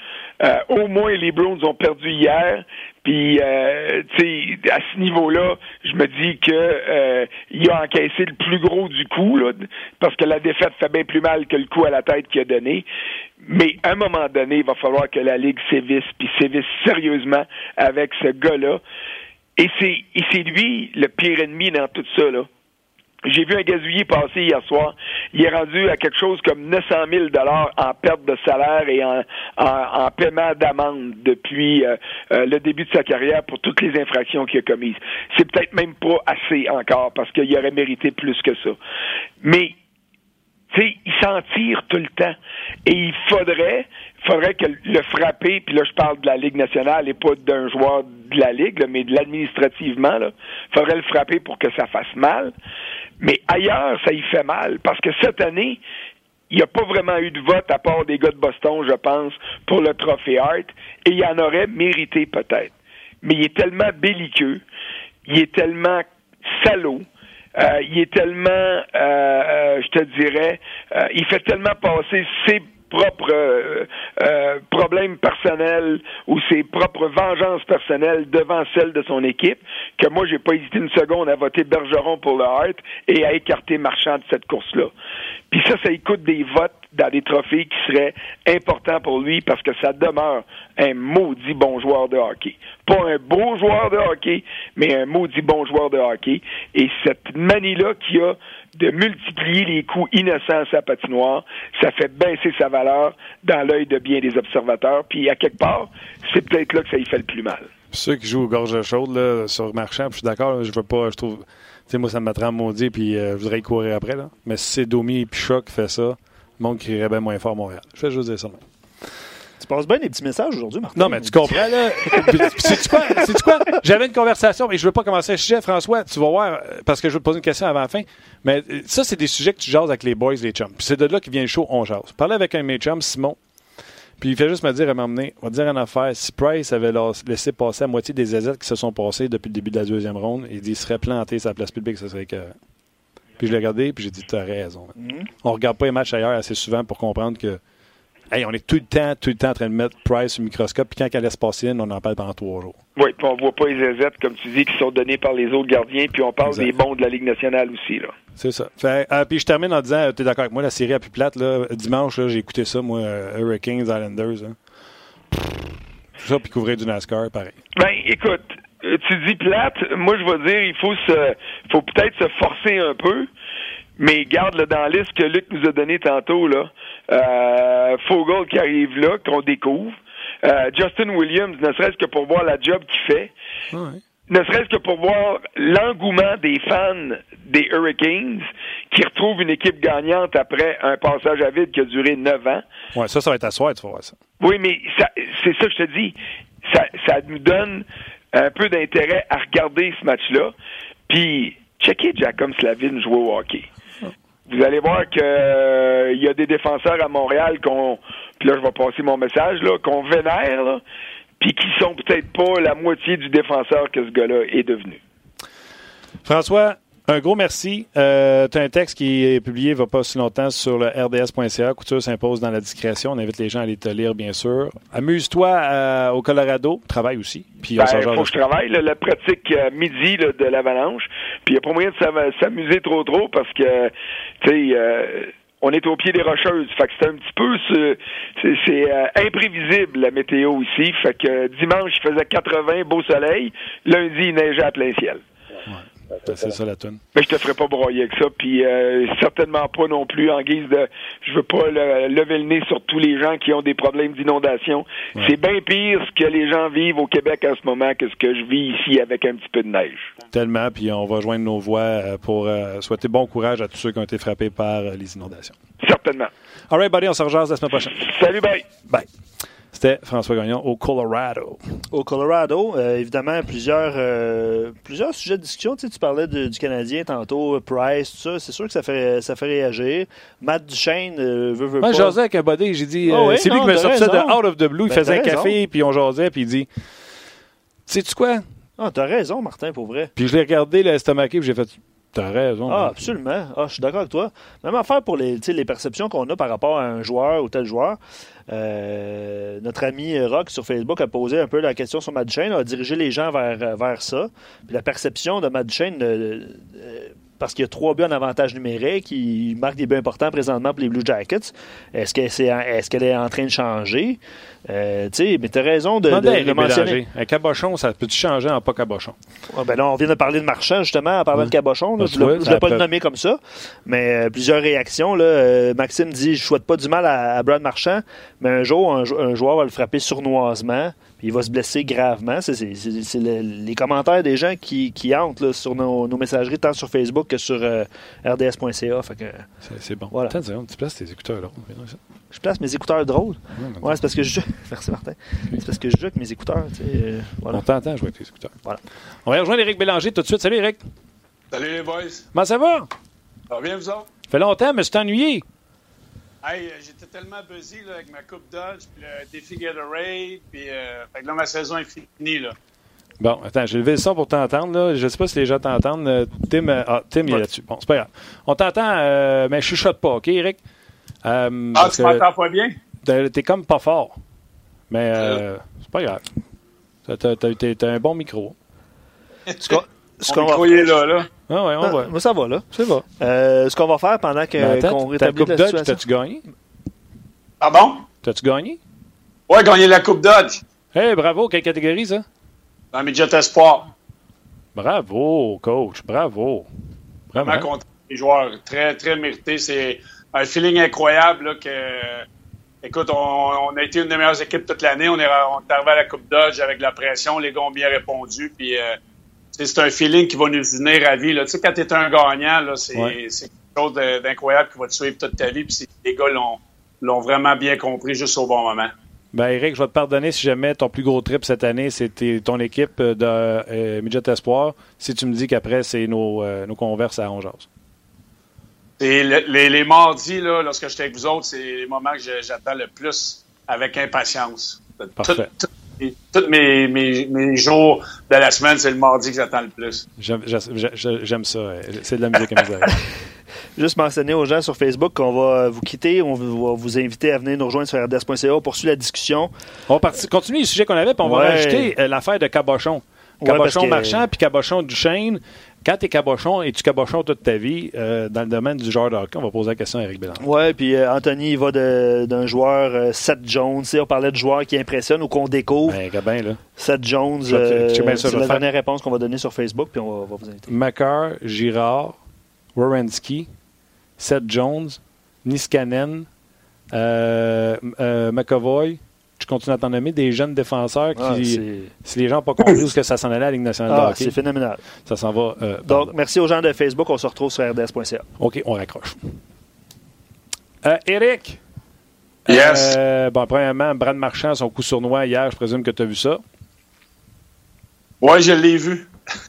C: Euh, au moins les Browns ont perdu hier, puis euh, tu sais à ce niveau-là, je me dis que euh, il a encaissé le plus gros du coup là, parce que la défaite fait bien plus mal que le coup à la tête qu'il a donné. Mais à un moment donné, il va falloir que la ligue sévisse, puis sévisse sérieusement avec ce gars-là. Et c'est, lui le pire ennemi dans tout ça, là. J'ai vu un gazouiller passer hier soir. Il est rendu à quelque chose comme 900 000 dollars en perte de salaire et en, en, paiement d'amende depuis euh, euh, le début de sa carrière pour toutes les infractions qu'il a commises. C'est peut-être même pas assez encore parce qu'il aurait mérité plus que ça. Mais sais, il s'en tire tout le temps. Et il faudrait, faudrait que le frapper, puis là je parle de la Ligue nationale et pas d'un joueur de la Ligue, mais de l'administrativement, il faudrait le frapper pour que ça fasse mal. Mais ailleurs, ça y fait mal, parce que cette année, il n'y a pas vraiment eu de vote à part des gars de Boston, je pense, pour le trophée Hart, et il en aurait mérité peut-être. Mais il est tellement belliqueux, il est tellement salaud, euh, il est tellement, euh, euh, je te dirais, il fait tellement passer ses propres euh, euh, problèmes personnels ou ses propres vengeances personnelles devant celles de son équipe, que moi, j'ai pas hésité une seconde à voter Bergeron pour le Hart et à écarter Marchand de cette course-là. Puis ça, ça écoute des votes dans des trophées qui seraient importants pour lui parce que ça demeure un maudit bon joueur de hockey. Pas un beau joueur de hockey, mais un maudit bon joueur de hockey. Et cette manie-là qui a de multiplier les coups innocents à sa patinoire, ça fait baisser sa valeur dans l'œil de bien des observateurs. Puis, à quelque part, c'est peut-être là que ça y fait le plus mal.
A: Ceux qui jouent aux gorges chaudes là, sur Marchand, je suis d'accord, je veux pas, je trouve, tu sais, moi, ça me mettrait en maudit, puis euh, je voudrais y courir après. Là. Mais si c'est Domi et Pichot qui fait ça, monde crierait bien moins fort à Montréal. Je vais juste dire ça.
B: Tu passes bien des petits messages aujourd'hui, Martin.
A: Non, mais tu comprends, là. (laughs) C'est-tu quoi? quoi? J'avais une conversation, mais je veux pas commencer un sujet, François. Tu vas voir, parce que je veux te poser une question avant la fin. Mais euh, ça, c'est des sujets que tu jases avec les boys, les chums. Puis c'est de là qui vient le show, on jase. Je parlais avec un de mes chums, Simon. Puis il fait juste me dire à m'emmener, on va dire une affaire. Si Price avait laissé passer la moitié des aisettes qui se sont passées depuis le début de la deuxième ronde, il dit qu'il serait planté sa place publique, ça serait que. Puis je l'ai regardé, puis j'ai dit, tu as raison. Mm-hmm. On regarde pas les matchs ailleurs assez souvent pour comprendre que Hey, on est tout le temps, tout le temps en train de mettre Price au microscope, puis quand elle laisse passer on en parle pendant trois jours.
C: Oui, puis on voit pas les aisettes, comme tu dis, qui sont donnés par les autres gardiens, puis on parle des bons de la Ligue nationale aussi. là.
A: C'est ça. Euh, puis je termine en disant, euh, tu es d'accord avec moi, la série a plus plate. Là, dimanche, j'ai écouté ça, moi, euh, Hurricanes, Islanders. Hein. Ça, puis couvrir du NASCAR, pareil.
C: Ben, écoute, tu dis plate, moi je vais dire, il faut se, faut peut-être se forcer un peu, mais garde le dans la liste que Luc nous a donné tantôt, là. Euh, Fogel qui arrive là, qu'on découvre. Euh, Justin Williams, ne serait-ce que pour voir la job qu'il fait. Ne serait-ce que pour voir l'engouement des fans des Hurricanes qui retrouvent une équipe gagnante après un passage à vide qui a duré neuf ans.
A: Ouais, ça, ça va être à soir, tu vas voir ça.
C: Oui, mais c'est ça que je te dis. Ça, ça nous donne un peu d'intérêt à regarder ce match-là. Puis, checker Jacob Slavin jouer au hockey vous allez voir qu'il euh, y a des défenseurs à Montréal qu'on, puis là je vais passer mon message là, qu'on vénère, puis qui sont peut-être pas la moitié du défenseur que ce gars-là est devenu.
A: François, un gros merci. Euh, tu as un texte qui est publié il n'y a pas si longtemps sur le rds.ca. Couture s'impose dans la discrétion. On invite les gens à aller te lire, bien sûr. Amuse-toi euh, au Colorado. Travaille aussi. Puis
C: ben, faut que je travaille. la pratique euh, midi de l'avalanche. Puis il n'y a pas moyen de s'amuser trop trop parce que, tu sais, euh, on est au pied des rocheuses. Fait que c'est un petit peu c'est imprévisible la météo ici. Fait que dimanche il faisait 80 beau soleil, lundi il neigeait à plein ciel.
A: Ben, c'est ça la tonne.
C: Mais je te ferai pas broyer avec ça, puis euh, certainement pas non plus en guise de. Je veux pas lever le nez sur tous les gens qui ont des problèmes d'inondation. C'est bien pire ce que les gens vivent au Québec en ce moment que ce que je vis ici avec un petit peu de neige.
A: Tellement, puis on va joindre nos voix euh, pour euh, souhaiter bon courage à tous ceux qui ont été frappés par les inondations.
C: Certainement.
A: All right, buddy, on se rejoint la semaine prochaine.
C: Salut, bye.
A: Bye. C'était François Gagnon au Colorado.
B: Au Colorado, euh, évidemment, plusieurs, euh, plusieurs sujets de discussion. Tu, sais, tu parlais du Canadien tantôt, Price, tout ça. C'est sûr que ça fait, ça fait réagir. Matt Duchesne euh, veut, veut
A: Moi,
B: pas.
A: jasais avec un body. J'ai dit, ah c'est lui qui me sortait de Out of the Blue. il ben, faisait un café, puis on jasait, puis il dit Sais-tu quoi?
B: Ah, t'as raison, Martin, pour vrai.
A: Puis je l'ai regardé, l'estomaqué, puis j'ai fait T'as raison.
B: Ah, absolument. Ah, je suis d'accord avec toi. Même affaire pour les, les perceptions qu'on a par rapport à un joueur ou tel joueur. Euh, notre ami Rock sur Facebook a posé un peu la question sur Matt a dirigé les gens vers, vers ça. Puis la perception de Matt parce qu'il y a trois buts en avantage numérique, il marque des buts importants présentement pour les Blue Jackets. Est-ce qu'elle est, est, qu'elle est en train de changer? Euh, mais tu as raison de, de, mentionner.
A: Un cabochon, ça peut-tu changer en pas cabochon?
B: ben là, on vient de parler de Marchand, justement, en parlant de cabochon. je ne l'ai pas nommé comme ça, mais euh, plusieurs réactions. Là, euh, Maxime dit Je souhaite pas du mal à, Brad Marchand, mais un jour, un, joueur va le frapper sournoisement il va se blesser gravement. C'est les commentaires des gens qui, qui entrent sur nos, messageries, tant sur Facebook que sur rds.ca.
A: C'est bon. Voilà. Attends, tu places tes écouteurs là.
B: Je place mes écouteurs drôles. Ouais, c'est parce que je. (laughs) Merci Martin. C'est parce que je joue avec mes écouteurs. Tu sais, euh,
A: voilà. On t'entend jouer avec tes écouteurs. Voilà. On va rejoindre Eric Bélanger tout de suite. Salut Eric.
D: Salut les boys.
A: Comment ça va?
D: Ça va bien, vous autres?
A: Ça fait longtemps, mais je ennuyé.
D: Hey, euh, j'étais tellement busy là, avec ma Coupe Dodge, puis le défi Gatorade, puis euh, fait que là, ma saison est finie. Là.
A: Bon, attends, j'ai levé le son pour t'entendre. Je ne sais pas si les gens t'entendent. Euh, Tim, ah, Tim il est là-dessus. Bon, c'est pas grave. On t'entend, mais je chuchote pas, OK, Eric?
D: Euh, ah, tu m'entends pas bien?
A: T'es comme pas fort. Mais euh, c'est pas grave. T'as un bon micro. (laughs)
D: ce qu'on va faire... là, là.
A: Ah ouais, on
B: va. Mais ça va, là.
A: Ça va.
B: Euh, ce qu'on va faire pendant qu'on rétablit
A: la
B: situation...
A: T'as-tu gagné?
D: Ah bon?
A: T'as-tu gagné?
D: Ouais, gagné la Coupe Dodge.
A: Eh, hey, bravo. Quelle catégorie, ça?
D: Dans Midget Espoir.
A: Bravo, coach. Bravo.
D: Vraiment content. Les joueurs, très, très mérités. C'est un feeling incroyable que. Écoute, on, a été une des meilleures équipes toute l'année. On est, arrivé à la Coupe Dodge avec la pression. Les gars ont bien répondu. Puis, euh, c'est un feeling qui va nous venir à vie. Tu sais, quand tu es un gagnant, c'est quelque chose d'incroyable qui va te suivre toute ta vie. Puis, les gars l'ont vraiment bien compris juste au bon moment.
A: Ben Eric, je vais te pardonner si jamais ton plus gros trip cette année, c'était ton équipe de euh, Midget Espoir, si tu me dis qu'après, c'est nos, euh, nos converses à Ongeas.
D: Les, les, mardis, là, lorsque j'étais avec vous autres, c'est les moments que j'attends le plus avec impatience. Tous mes, mes, mes, jours de la semaine, c'est le mardi que j'attends le plus.
A: J'aime ça. C'est de la musique à (laughs)
B: Juste mentionner aux gens sur Facebook qu'on va vous quitter. On va vous inviter à venir nous rejoindre sur rds.ca. pour poursuivre la discussion.
A: On va continuer le sujet qu'on avait, puis on va rajouter euh, l'affaire de Cabochon. Cabochon marchand, puis Cabochon Duchesne. Quand tu es cabochon et tu cabochon toute ta vie euh, dans le domaine du joueur de hockey, on va poser la question à Eric Bélan.
B: Oui, puis euh, Anthony, il va d'un joueur, Seth Jones. On parlait de joueurs qui impressionnent ou qu'on découvre.
A: Ben, là.
B: Seth Jones, c'est la dernière réponse qu'on va donner sur Facebook, puis on va, va vous inviter.
A: Macar, Girard, Wierenski, Seth Jones, Niskanen, euh, euh, McAvoy. Je continue à t'en nommer des jeunes défenseurs qui, si les gens n'ont pas compris où que ça s'en allait à la Ligue nationale ah,
B: C'est phénoménal.
A: Ça s'en va.
B: Euh, Donc, merci aux gens de Facebook. On se retrouve sur rds.ca.
A: OK, on raccroche. Eric.
D: Yes.
A: bon, premièrement, Brad Marchand, son coup sournois hier, je présume que tu as vu ça.
D: Oui, je l'ai vu. (laughs)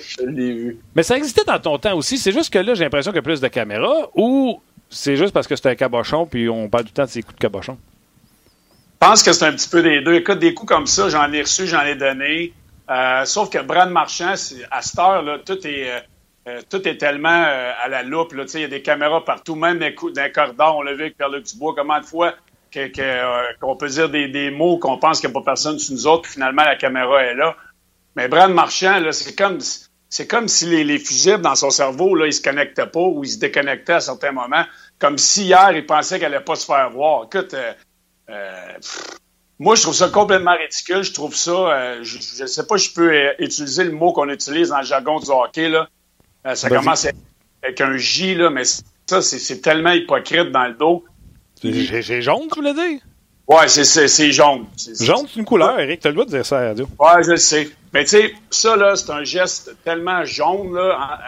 D: je l'ai vu.
A: Mais ça existait dans ton temps aussi. C'est juste que là, j'ai l'impression qu'il y a plus de caméras ou c'est juste parce que c'est un cabochon puis on parle du temps de ses coups de cabochon?
D: Pense que c'est un petit peu des deux. Écoute, des coups comme ça, j'en ai reçu, j'en ai donné. Euh, sauf que Brad Marchand, à cette heure, là, tout est. Euh, euh, tout est tellement à la loupe. Il y a des caméras partout, même d'un cordon. On l'a vu avec Pierre-Luc Dubois. Comment de fois qu'on peut dire des, des mots qu'on pense qu'il n'y a pas personne sur nous autres, puis finalement la caméra est là. Mais Brad Marchand, c'est comme, c'est comme si les, les, fusibles dans son cerveau, là, ils se connectaient pas ou ils se déconnectaient à certains moments. Comme si hier, il pensait qu'elle allait pas se faire voir. Écoute, euh, euh, moi, je trouve ça complètement ridicule. Je trouve ça, euh, je ne sais pas si je peux utiliser le mot qu'on utilise dans le jargon du hockey. Là. ça commence avec un J, là, mais ça, c'est tellement hypocrite dans le dos.
A: C'est jaune, tu voulais dire?
D: Ouais, c'est jaune.
A: Jaune, c'est une couleur, Eric. Tu as le droit de dire ça à la radio.
D: Ouais, je le sais. Mais tu sais, ça, là, c'est un geste tellement jaune, là.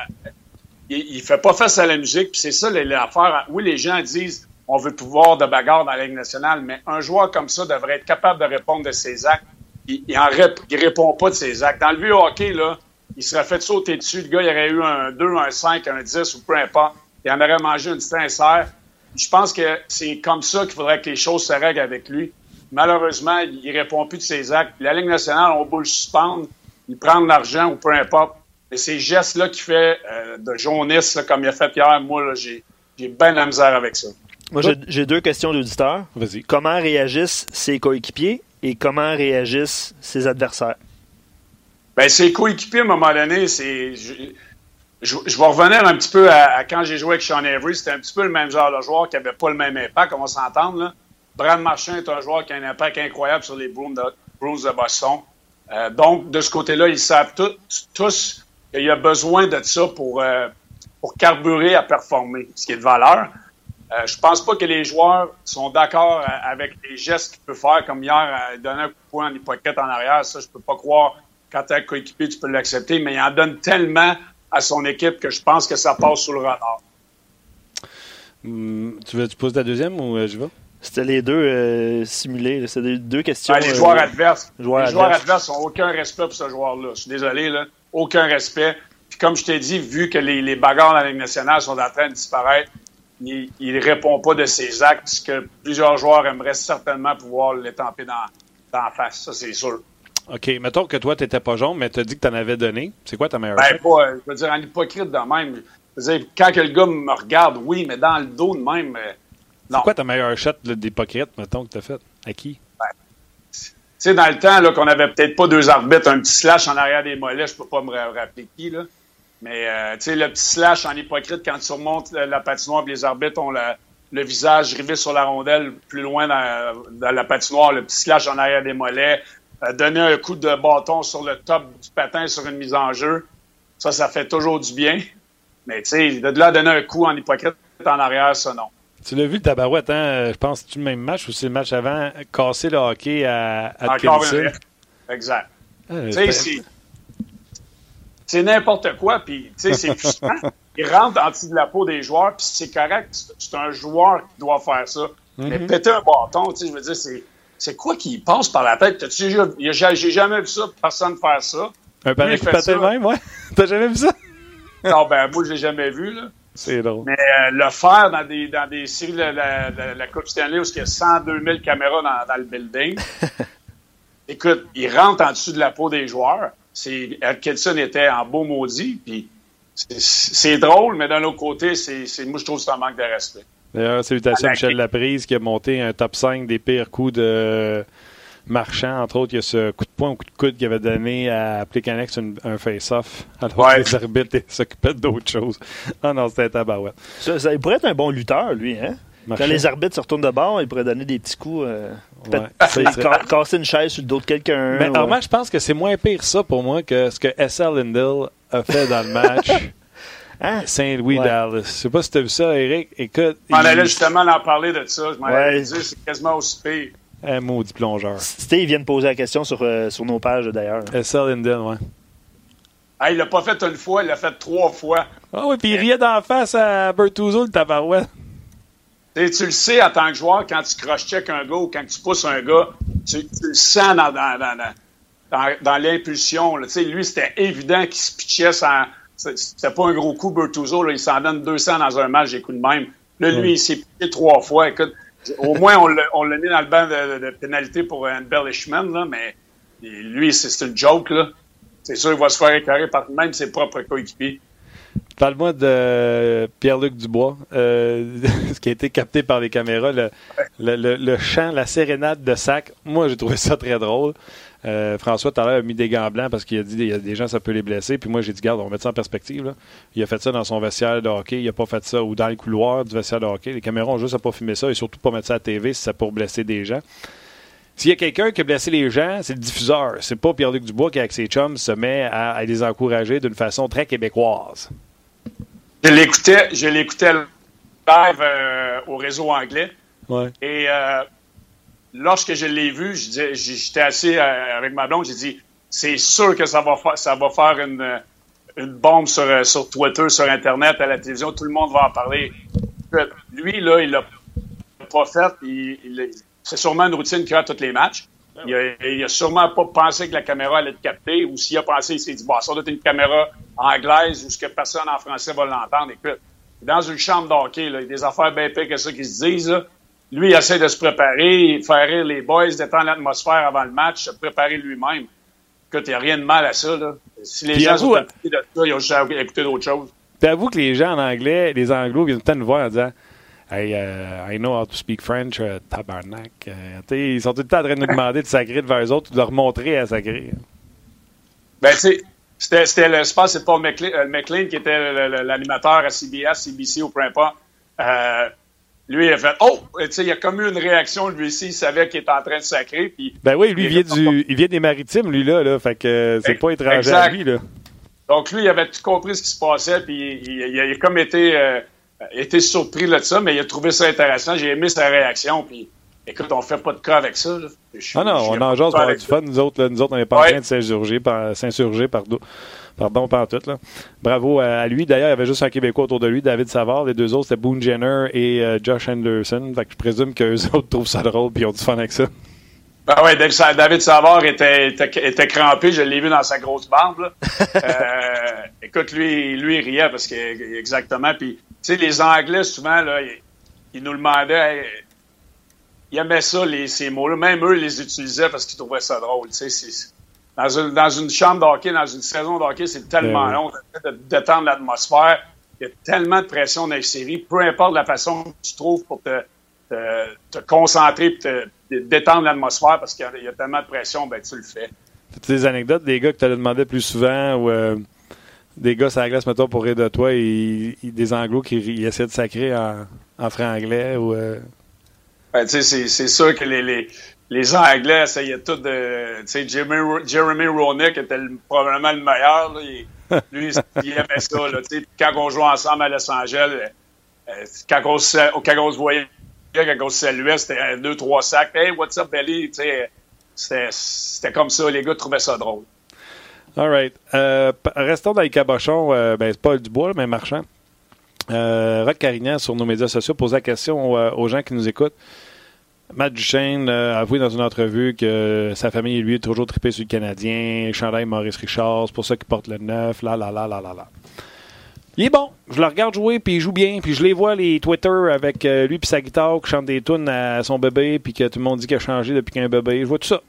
D: il, il fait pas face à la musique, puis c'est ça l'affaire. Oui, les gens disent on veut pouvoir de bagarre dans la Ligue nationale, mais un joueur comme ça devrait être capable de répondre de ses actes. Il, il, répond pas de ses actes. Dans le vieux hockey, là, il serait fait sauter dessus. Le gars, il aurait eu un 2, un 5, un 10 ou peu importe. Il en aurait mangé une sincère. Je pense que c'est comme ça qu'il faudrait que les choses se règlent avec lui. Malheureusement, il répond plus de ses actes. La Ligue nationale, on peut le suspendre, il prend de l'argent ou peu importe. Mais ces gestes-là qu'il fait euh, de jaunisse, comme il a fait hier, moi, j'ai bien de la misère avec ça.
B: Moi, j'ai, deux questions d'auditeurs.
A: Vas-y.
B: Comment réagissent ses coéquipiers et comment réagissent ses adversaires?
D: Ben, ses coéquipiers, à un moment donné, c'est je, vais revenir un petit peu à, quand j'ai joué avec Sean Avery. C'était un petit peu le même genre de joueur qui n'avait pas le même impact, on va s'entendre. Brad Marchand est un joueur qui a un impact incroyable sur les Bruins de, de Boston. Euh, donc, de ce côté-là, ils savent tous qu'il y a besoin de ça pour, euh, pour carburer à performer, ce qui est de valeur. Euh, je pense pas que les joueurs sont d'accord avec les gestes qu'il peut faire, comme hier, donner un coup de poing en hypocrite en arrière. Ça, je peux pas croire. Quand tu es coéquipier, tu peux l'accepter, mais il en donne tellement à son équipe que je pense que ça passe sous le radar.
A: Hmm, tu veux tu poses la deuxième ou euh, je vais?
B: C'était les deux euh, simulés. C'était deux questions.
D: les joueurs euh, adverses. les joueurs adverses n'ont aucun respect pour ce joueur-là. Je suis désolé, là. Aucun respect. Puis comme je t'ai dit, vu que les, bagarres dans la Ligue nationale sont en train de disparaître, il ne répond pas de ses actes, ce que plusieurs joueurs aimeraient certainement pouvoir l'étamper dans, dans la face. Ça, c'est sûr.
A: OK. Mettons que toi, tu n'étais pas jaune, mais tu as dit que tu en avais donné. C'est quoi ta meilleure
D: Ben, pas, je veux dire, en hypocrite de même. Je veux dire, quand que le gars me regarde, oui, mais dans le dos de même, euh,
A: non. C'est quoi ta meilleure shot d'hypocrite, mettons, que tu as fait? À qui?
D: Ben, tu sais, dans le temps, là, qu'on avait peut-être pas deux arbitres, un petit slash en arrière des mollets, je peux pas me rappeler qui, là. Mais, euh, tu sais, le petit slash en hypocrite, quand tu surmontes la, patinoire, les arbitres ont le visage rivé sur la rondelle plus loin dans, dans, la patinoire, le petit slash en arrière des mollets, donner un coup de bâton sur le top du patin sur une mise en jeu, ça, ça fait toujours du bien. Mais tu sais, de là donner un coup en hypocrite en arrière, ça non.
A: Tu l'as vu le tabarouette, hein? Je pense que c'est le même match ou c'est le match avant, casser le hockey à, à
D: Encore Exact. Ah, tu sais, c'est n'importe quoi, puis tu sais, c'est frustrant. (laughs) Il rentre en dessous de la peau des joueurs, puis c'est correct, c'est un joueur qui doit faire ça. Mais mhm. péter un bâton, tu sais, je veux dire, c'est c'est quoi qui passe par la tête? J'ai jamais vu ça, personne faire ça.
A: Un panier qui le même, ouais? (laughs) T'as jamais vu ça?
D: non, ben, moi, je l'ai jamais vu, là.
A: C'est drôle.
D: Mais euh, le faire dans des, dans des séries de la, la, Coupe Stanley où il y a 102 000 caméras dans, dans le building, (laughs) écoute, il rentre en dessous de la peau des joueurs. Atkinson était en beau maudit, puis c'est drôle, mais d'un autre côté, c'est moi, je trouve que c'est un manque de respect.
A: D'ailleurs, salutations à Michel Laprise qui a monté un top 5 des pires coups de marchand. Entre autres, il y a ce coup de poing ou coup de coude qu'il avait donné à Plicanex un face-off alors ouais. que les arbitres s'occupaient d'autres choses. Ah non, c'était un tabarouette.
B: Ça, ça, il pourrait être un bon lutteur, lui, hein? Quand les arbitres se retournent de bord, il pourrait donner des petits coups. Euh, (laughs) casser une chaise sur le dos de quelqu'un.
A: Mais ouais. je pense que c'est moins pire ça pour moi que ce que S.L. Lindell a fait dans le match. (laughs) Hein? Saint-Louis Dallas. Je sais pas si tu as vu ça, Eric. Écoute.
D: On allait justement en parler de ça. Je m'en ouais. dit, c'est quasiment aussi pire.
A: Un maudit plongeur.
B: Steve vient de poser la question sur, euh, sur nos pages d'ailleurs.
A: S.L. Lindell, ouais.
D: Ah, il l'a pas fait une fois, il l'a fait trois fois.
A: Ah oui, puis il riait d'en face à Bertuzzo, le tabarouette.
D: Tu, tu le sais en tant que joueur, quand tu cross-check un gars ou quand tu pousses un gars, tu, le sens dans, dans, dans, dans, dans l'impulsion. Lui, c'était évident qu'il se pitchait sans. C'était pas un gros coup, Bertuzzo. Là, il s'en donne 200 dans un match, j'ai coup de même. Là, lui, il s'est pitché trois fois. Écoute, au moins, on l'a mis dans le banc de, de, pénalité pour un embellishment, là, mais lui, c'est une joke. là. C'est sûr qu'il va se faire éclairer par même ses propres coéquipiers.
A: Parle-moi de Pierre-Luc Dubois, euh, (laughs) ce qui a été capté par les caméras, le, le, chant, la sérénade de sac. Moi, j'ai trouvé ça très drôle. Euh, François, tout à l'heure, a mis des gants blancs parce qu'il a dit qu'il y a des gens, ça peut les blesser. Puis moi, j'ai dit, garde, on va mettre ça en perspective. Il a fait ça dans son vestiaire de hockey. Il n'a pas fait ça ou dans les couloirs du vestiaire de hockey. Les caméras ont juste à pas filmer ça et surtout pas mettre ça à la TV si ça peut blesser des gens. S'il y a quelqu'un qui a blessé les gens, c'est le diffuseur. C'est pas Pierre-Luc Dubois qui, avec ses chums, se met à les encourager d'une façon très québécoise.
D: Je l'écoutais, je l'écoutais live euh, au réseau anglais. Et euh, lorsque je l'ai vu, j'étais assis euh, avec ma blonde, j'ai dit c'est sûr que ça va faire, ça va faire une, une bombe sur, sur Twitter, sur Internet, à la télévision, tout le monde va en parler. Lui, là, il l'a pas fait. c'est sûrement une routine qu'il a à tous les matchs. Il a, il a, sûrement pas pensé que la caméra allait être captée, ou s'il a pensé, il s'est dit, bon, ça doit être une caméra anglaise ou ce que personne en français va l'entendre. Écoute, dans une chambre d'hockey, il y a des affaires bien pires que ça qui se disent. Lui, il essaie de se préparer, faire rire les boys, détendre l'atmosphère avant le match, se préparer lui-même. Écoute, il n'y a rien de mal à ça. Là. Si les gens sont de ça, ils ont juste à écouter d'autres choses.
A: Puis avoue que les gens en anglais, les anglos, viennent tout le temps nous voir en disant Hey, uh, I know how to speak French, uh, tabarnak. Uh, ils sont tout le temps en train de nous demander de sacrer devant eux autres ou de leur montrer à sacrer.
D: Ben, tu c'était, c'était le, je pense c'est Paul McLean, McLean, qui était l'animateur à CBS, CBC ou peu importe. Euh, lui, il a fait Oh! Tu sais, il a comme eu une réaction, lui aussi, il savait qu'il était en train de sacrer. Puis,
A: ben oui, lui, il vient, du, il vient des maritimes, lui, là. là fait que c'est pas étranger à lui, là.
D: Donc, lui, il avait tout compris ce qui se passait, puis il, il, a comme été. Euh, été surpris de ça, mais il a trouvé ça intéressant. J'ai aimé sa réaction. Puis, écoute, on fait pas de cas avec ça.
A: ah non, on en jase pour avoir du fun. Nous autres, nous autres on n'est pas en train de s'insurger, par, s'insurger pardon, pardon, par tout. Là. Bravo à, lui. D'ailleurs, il y avait juste un Québécois autour de lui, David Savard. Les deux autres, c'était Boone Jenner et euh, Josh Anderson. Fait que je présume qu'eux (laughs) autres trouvent ça drôle et ont du fun avec ça.
D: Ben oui, David Savard était, était, crampé, je l'ai vu dans sa grosse barbe. (laughs) euh, écoute, lui, lui, il riait parce que exactement. Puis tu sais, les Anglais, souvent, là, ils, nous demandaient, ils aimaient ça, les, ces mots-là. Même eux, ils les utilisaient parce qu'ils trouvaient ça drôle. Tu sais, dans, une, dans une chambre d'hockey, dans une saison d'hockey, c'est tellement ben long de, détendre l'atmosphère. Il y a tellement de pression dans les séries. Peu importe la façon que tu trouves pour te, te, concentrer et te, détendre l'atmosphère parce qu'il y, a tellement de pression, ben tu le fais.
A: As des anecdotes? Des gars que tu as demandé plus souvent ou euh, des gars sur la glace, mettons, pour rire de toi, et, des anglos qui essaient de sacrer en, en franc-anglais ou. Euh...
D: Ben, tu sais, c'est sûr que les, les, les Anglais essayaient tout de. Tu sais, Jeremy, Jeremy Roenick était probablement le meilleur. Là, (laughs) lui, il aimait ça. Là, quand on jouait ensemble à Los Angeles, euh, quand, on se, quand on se voyait, quand on se saluait, c'était deux, trois sacs. Hey, what's up, Belly? C'était comme ça. Les gars trouvaient ça drôle.
A: All right. Euh, restons dans les cabochons. Euh, ben, c'est pas du bois, mais marchand. Euh, Rock Carignan, sur nos médias sociaux, pose la question aux, gens qui nous écoutent. Matt Duchesne a avoué dans une entrevue que sa famille lui est toujours trippé sur le Canadien. Chandail Maurice Richard, c'est pour ça qu'il porte le neuf, là, là, là, là, là, là. Il est bon. Je le regarde jouer, puis il joue bien. Puis je les vois, les Twitter, avec euh, lui puis sa guitare, qui chante des tunes à son bébé, puis que tout le monde dit qu'il a changé depuis qu'il a un bébé. Je vois tout ça.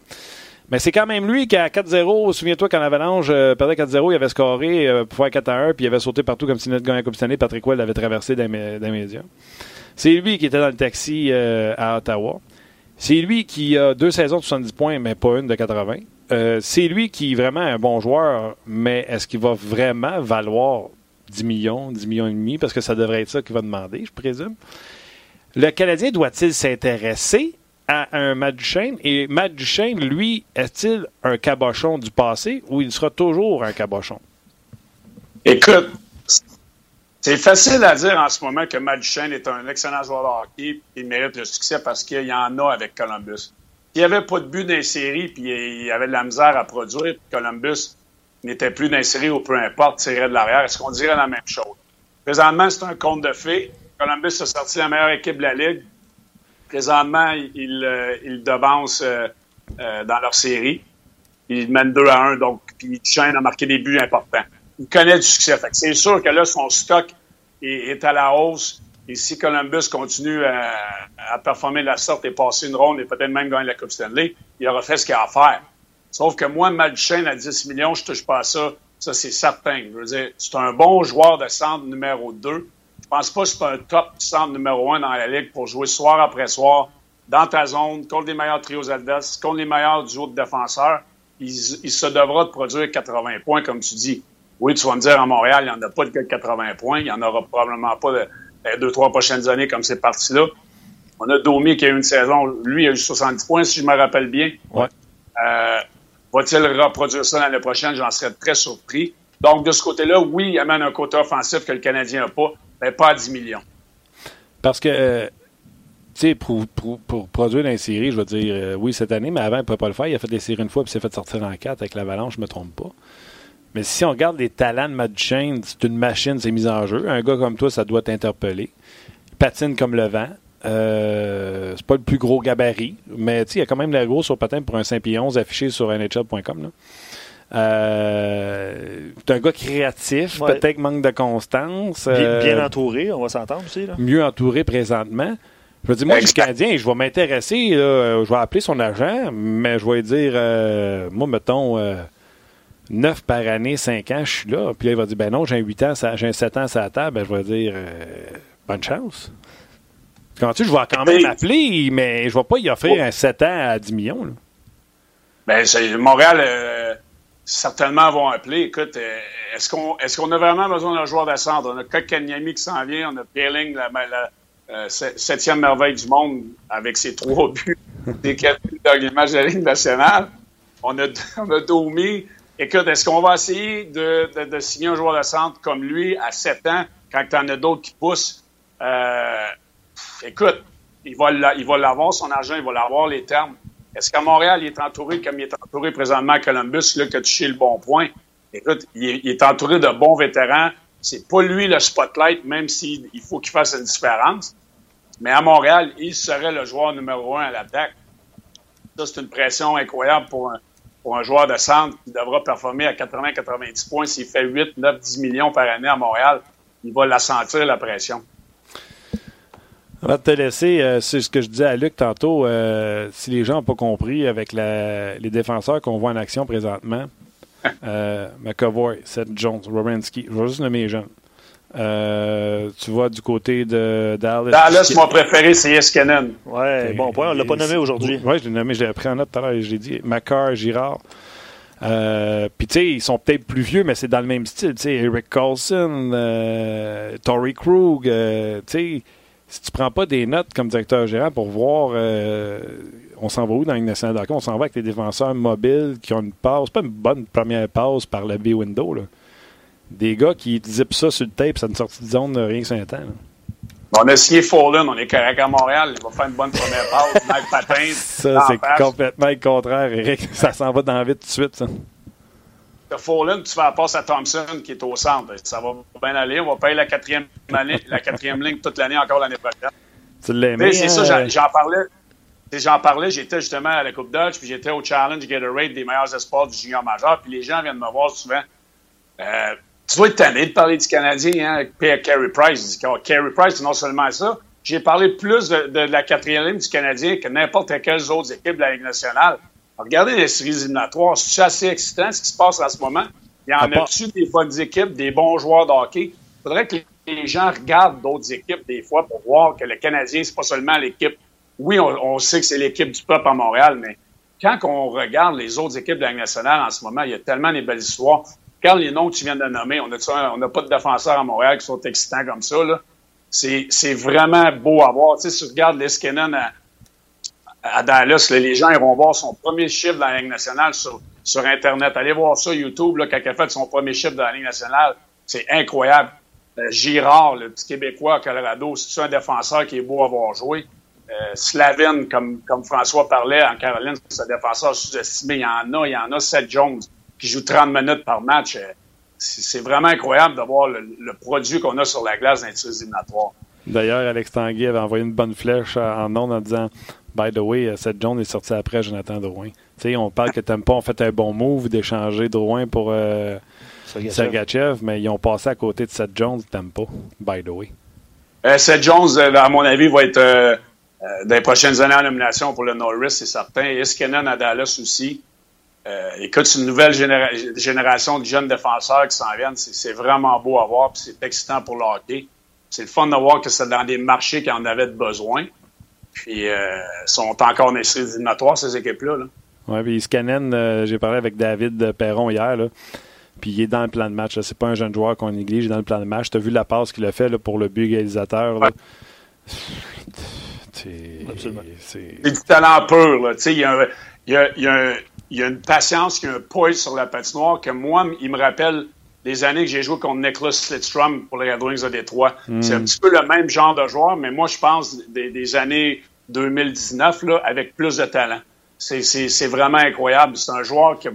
A: Mais c'est quand même lui qui, à 4-0, souviens-toi quand Avalanche euh, perdait 4-0, il avait scoré euh, pour faire 4-1, puis il avait sauté partout comme si notre gagné la Coupe. Patrick Well l'avait traversé dans les. C'est lui qui était dans le taxi euh, à Ottawa. C'est lui qui a deux saisons de 70 points, mais pas une de 80. Euh, c'est lui qui est vraiment un bon joueur, mais est-ce qu'il va vraiment valoir 10 millions, 10 millions et demi, parce que ça devrait être ça qu'il va demander, je présume. Le Canadien doit-il s'intéresser à un Matt? Et Matt lui, est-il un cabochon du passé ou il sera toujours un cabochon?
D: Écoute, c'est facile à dire en ce moment que Matt est un excellent joueur de hockey il mérite le succès parce qu'il y en a avec Columbus. S'il n'y avait pas de but séries puis il avait de la misère à produire, Columbus n'était plus séries ou peu importe, tirait de l'arrière, est-ce qu'on dirait la même chose? Présentement, c'est un compte de fait. Columbus a sorti la meilleure équipe de la Ligue. Présentement, il, euh, il devance euh, euh, dans leur série. Il mène 2 à 1, donc puis Duchesne a marqué des buts importants. Il connaît du succès. c'est sûr que là, son stock est, est, à la hausse. Et si Columbus continue à, à, performer de la sorte et passer une ronde et peut-être même gagner la Coupe Stanley, il aura fait ce qu'il a à faire. Sauf que moi, Duchesne à 10 millions, je touche pas à ça. Ça, c'est certain. Je veux dire, c'est un bon joueur de centre numéro 2. Je pense pas que c'est un top centre numéro 1 dans la Ligue pour jouer soir après soir dans ta zone, contre les meilleurs trios adverses, contre les meilleurs duos de défenseurs. Il, il, se devra de produire 80 points, comme tu dis. Oui, tu vas me dire, à Montréal, il n'y en a pas de 80 points. Il n'y en aura probablement pas de, les deux, trois prochaines années comme c'est parti là. On a Domi qui a eu une saison, lui, il a eu 70 points, si je me rappelle bien.
A: Ouais.
D: Euh, Va-t-il reproduire ça l'année prochaine? J'en serais très surpris. Donc, de ce côté-là, oui, il amène un côté offensif que le Canadien n'a pas, mais pas à 10 millions.
A: Parce que, euh, tu sais, pour, produire une série, je veux dire, euh, oui, cette année, mais avant, il ne pouvait pas le faire. Il a fait des séries une fois, puis s'est fait sortir en quatre avec l'Avalanche, je ne me trompe pas. Mais si on regarde les talents de Matt Duchesne, c'est une machine, c'est mise en jeu. Un gars comme toi, ça doit t'interpeller. Il patine comme le vent. Euh, c'est pas le plus gros gabarit, mais il y a quand même l'air gros sur patin pour un 5 pieds 11 affiché sur nhl.com. Euh, c'est un gars créatif,
B: Ouais.
A: peut-être manque de constance.
B: Bien,
A: euh,
B: bien entouré, on va s'entendre aussi. Là.
A: mieux entouré présentement. Je veux dire, moi, je suis. Canadien, je vais m'intéresser, euh, je vais appeler son agent, mais je vais lui dire, euh, moi, mettons, euh, 9 par année, 5 ans, je suis là. Puis là, il va dire, ben non, j'ai un 8 ans, j'ai un 7 ans sur la table. Ben, je vais dire, euh, bonne chance. Quand tu je vais quand même
D: Mais-
A: appeler, mais je ne vais pas y offrir un 7 ans à 10 millions. là.
D: Ben, c'est- Montréal, euh, certainement vont appeler. Écoute, euh, est-ce qu'on est qu'on a vraiment besoin d'un joueur de centre? On a Kotkaniemi qui s'en vient, on a Peeling, la, la euh, se- septième merveille du monde, avec ses trois (laughs) buts des quatre les matchs de la Ligue nationale. On a, (laughs) on a Domi. Écoute, est-ce qu'on va essayer de, de, de signer un joueur de centre comme lui à 7 ans, quand tu en as d'autres qui poussent? Écoute, il va l'avoir, son argent, il va l'avoir, les termes. Est-ce qu'à Montréal, il est entouré comme il est entouré présentement à Columbus, là, que tu le bon point? Écoute, il est, il est entouré de bons vétérans. C'est pas lui le spotlight, même s'il il faut qu'il fasse une différence. Mais à Montréal, il serait le joueur numéro un à l'attaque. Ça, c'est une pression incroyable pour un, pour un joueur de centre qui devra performer à 80-90 points. S'il fait 8, 9, 10 millions par année à Montréal, il va la sentir, la pression.
A: Avant de te laisser, euh, c'est ce que je disais à Luc tantôt. euh, si les gens n'ont pas compris avec la- les défenseurs qu'on voit en action présentement, euh, McAvoy, Seth Jones, Robinski, je vais juste nommer les jeunes. Euh, tu vois du côté de Dallas.
D: Dallas, mon préféré, c'est Eskenen.
B: Ouais, bon point. On l'a pas nommé aujourd'hui.
A: Oui, je l'ai nommé, je l'ai pris en note tout à l'heure, je l'ai dit. Macar, Girard. Euh, Puis, tu sais, ils sont peut-être plus vieux, mais c'est dans le même style. Tu sais, Eric Carlson, euh, Tory Krug. euh, tu sais, si tu prends pas des notes comme directeur gérant pour voir, euh, on s'en va où dans une nationale hockey? On s'en va avec des défenseurs mobiles qui ont une passe, pas une bonne première passe par le B-window. Là. Des gars qui zippent ça sur le tape, ça une sortie de zone de rien que 5 ans.
D: On a signé Fallen, on est correct à Montréal. Il va faire une bonne première passe. Mike Patin. (laughs)
A: Ça, c'est complètement le contraire, Eric. Ça s'en va dans la vite tout de suite, ça.
D: T'as Fallen, tu fais la passe à Thompson qui est au centre. Ça va bien aller. On va payer la quatrième, année, la quatrième ligne toute l'année encore l'année prochaine.
A: Tu
D: c'est
A: hein?
D: ça, j'en- j'en parlais. J'en parlais, j'étais justement à la Coupe Dodge, puis j'étais au Challenge Gatorade des meilleurs espoirs du junior majeur, puis les gens viennent me voir souvent. Euh, tu dois être tanné de parler du Canadien, hein, avec Carey Price. Carey Price, non seulement ça, j'ai parlé plus de, la quatrième ligne du Canadien que n'importe quelles autres équipes de la Ligue nationale. Regardez les séries éliminatoires. C'est assez excitant ce qui se passe en ce moment. Il y en a-tu des bonnes équipes, des bons joueurs de hockey? Il faudrait que les gens regardent d'autres équipes des fois pour voir que le Canadien, c'est pas seulement l'équipe. Oui, on, sait que c'est l'équipe du peuple à Montréal, mais quand on regarde les autres équipes de la nationale en ce moment, il y a tellement de belles histoires. Quand les noms que tu viens de nommer, on n'a pas de défenseurs à Montréal qui sont excitants comme ça. C'est vraiment beau à voir. Tu sais, si tu regardes Leskinen à, à Dallas, les gens iront voir son premier chiffre dans la Ligue nationale sur, Internet. Allez voir ça YouTube, là, quand a fait son premier chiffre dans la Ligue nationale. C'est incroyable. Euh, Girard, le petit Québécois à Colorado, c'est un défenseur qui est beau à voir jouer? Euh, Slavin, comme, comme François parlait en Caroline, c'est un défenseur sous-estimé. Il y en a, il y en a Seth Jones qui joue 30 minutes par match. Euh, c'est vraiment incroyable de voir le, produit qu'on a sur la glace dans les éliminatoires.
A: D'ailleurs, Alex Tanguy avait envoyé une bonne flèche en ondes en disant By the way, Seth Jones est sorti après Jonathan Drouin. sais, on parle que Tempo ont fait un bon move d'échanger Drouin pour Sergachev, mais ils ont passé à côté de Seth Jones, t'aimes pas, by the way.
D: Euh, Seth Jones, euh, à mon avis, va être euh, dans les prochaines années en nomination pour le Norris, c'est certain. Iskenen à Dallas aussi. écoute, c'est une nouvelle génération de jeunes défenseurs qui s'en viennent. C'est vraiment beau à voir, puis c'est excitant pour le hockey. C'est le fun de voir que c'est dans des marchés qui en avaient besoin. Puis, ils sont encore dans les ces équipes-là. Là.
A: Oui, puis Iskanen, j'ai parlé avec David Perron hier. Là. Puis il est dans le plan de match. C'est pas un jeune joueur qu'on néglige, il est dans le plan de match. Tu as vu la passe qu'il a fait là, pour le but égalisateur.
D: C'est du talent pur. Il y, a, y, a, y, a, y a une patience, il y a un poise sur la patinoire que moi, il me rappelle les années que j'ai joué contre Nicholas Lidstrom pour les Red Wings de Détroit. Hmm. C'est un petit peu le même genre de joueur, mais moi, je pense des, années 2019 là, avec plus de talent. C'est vraiment incroyable. C'est un joueur qui,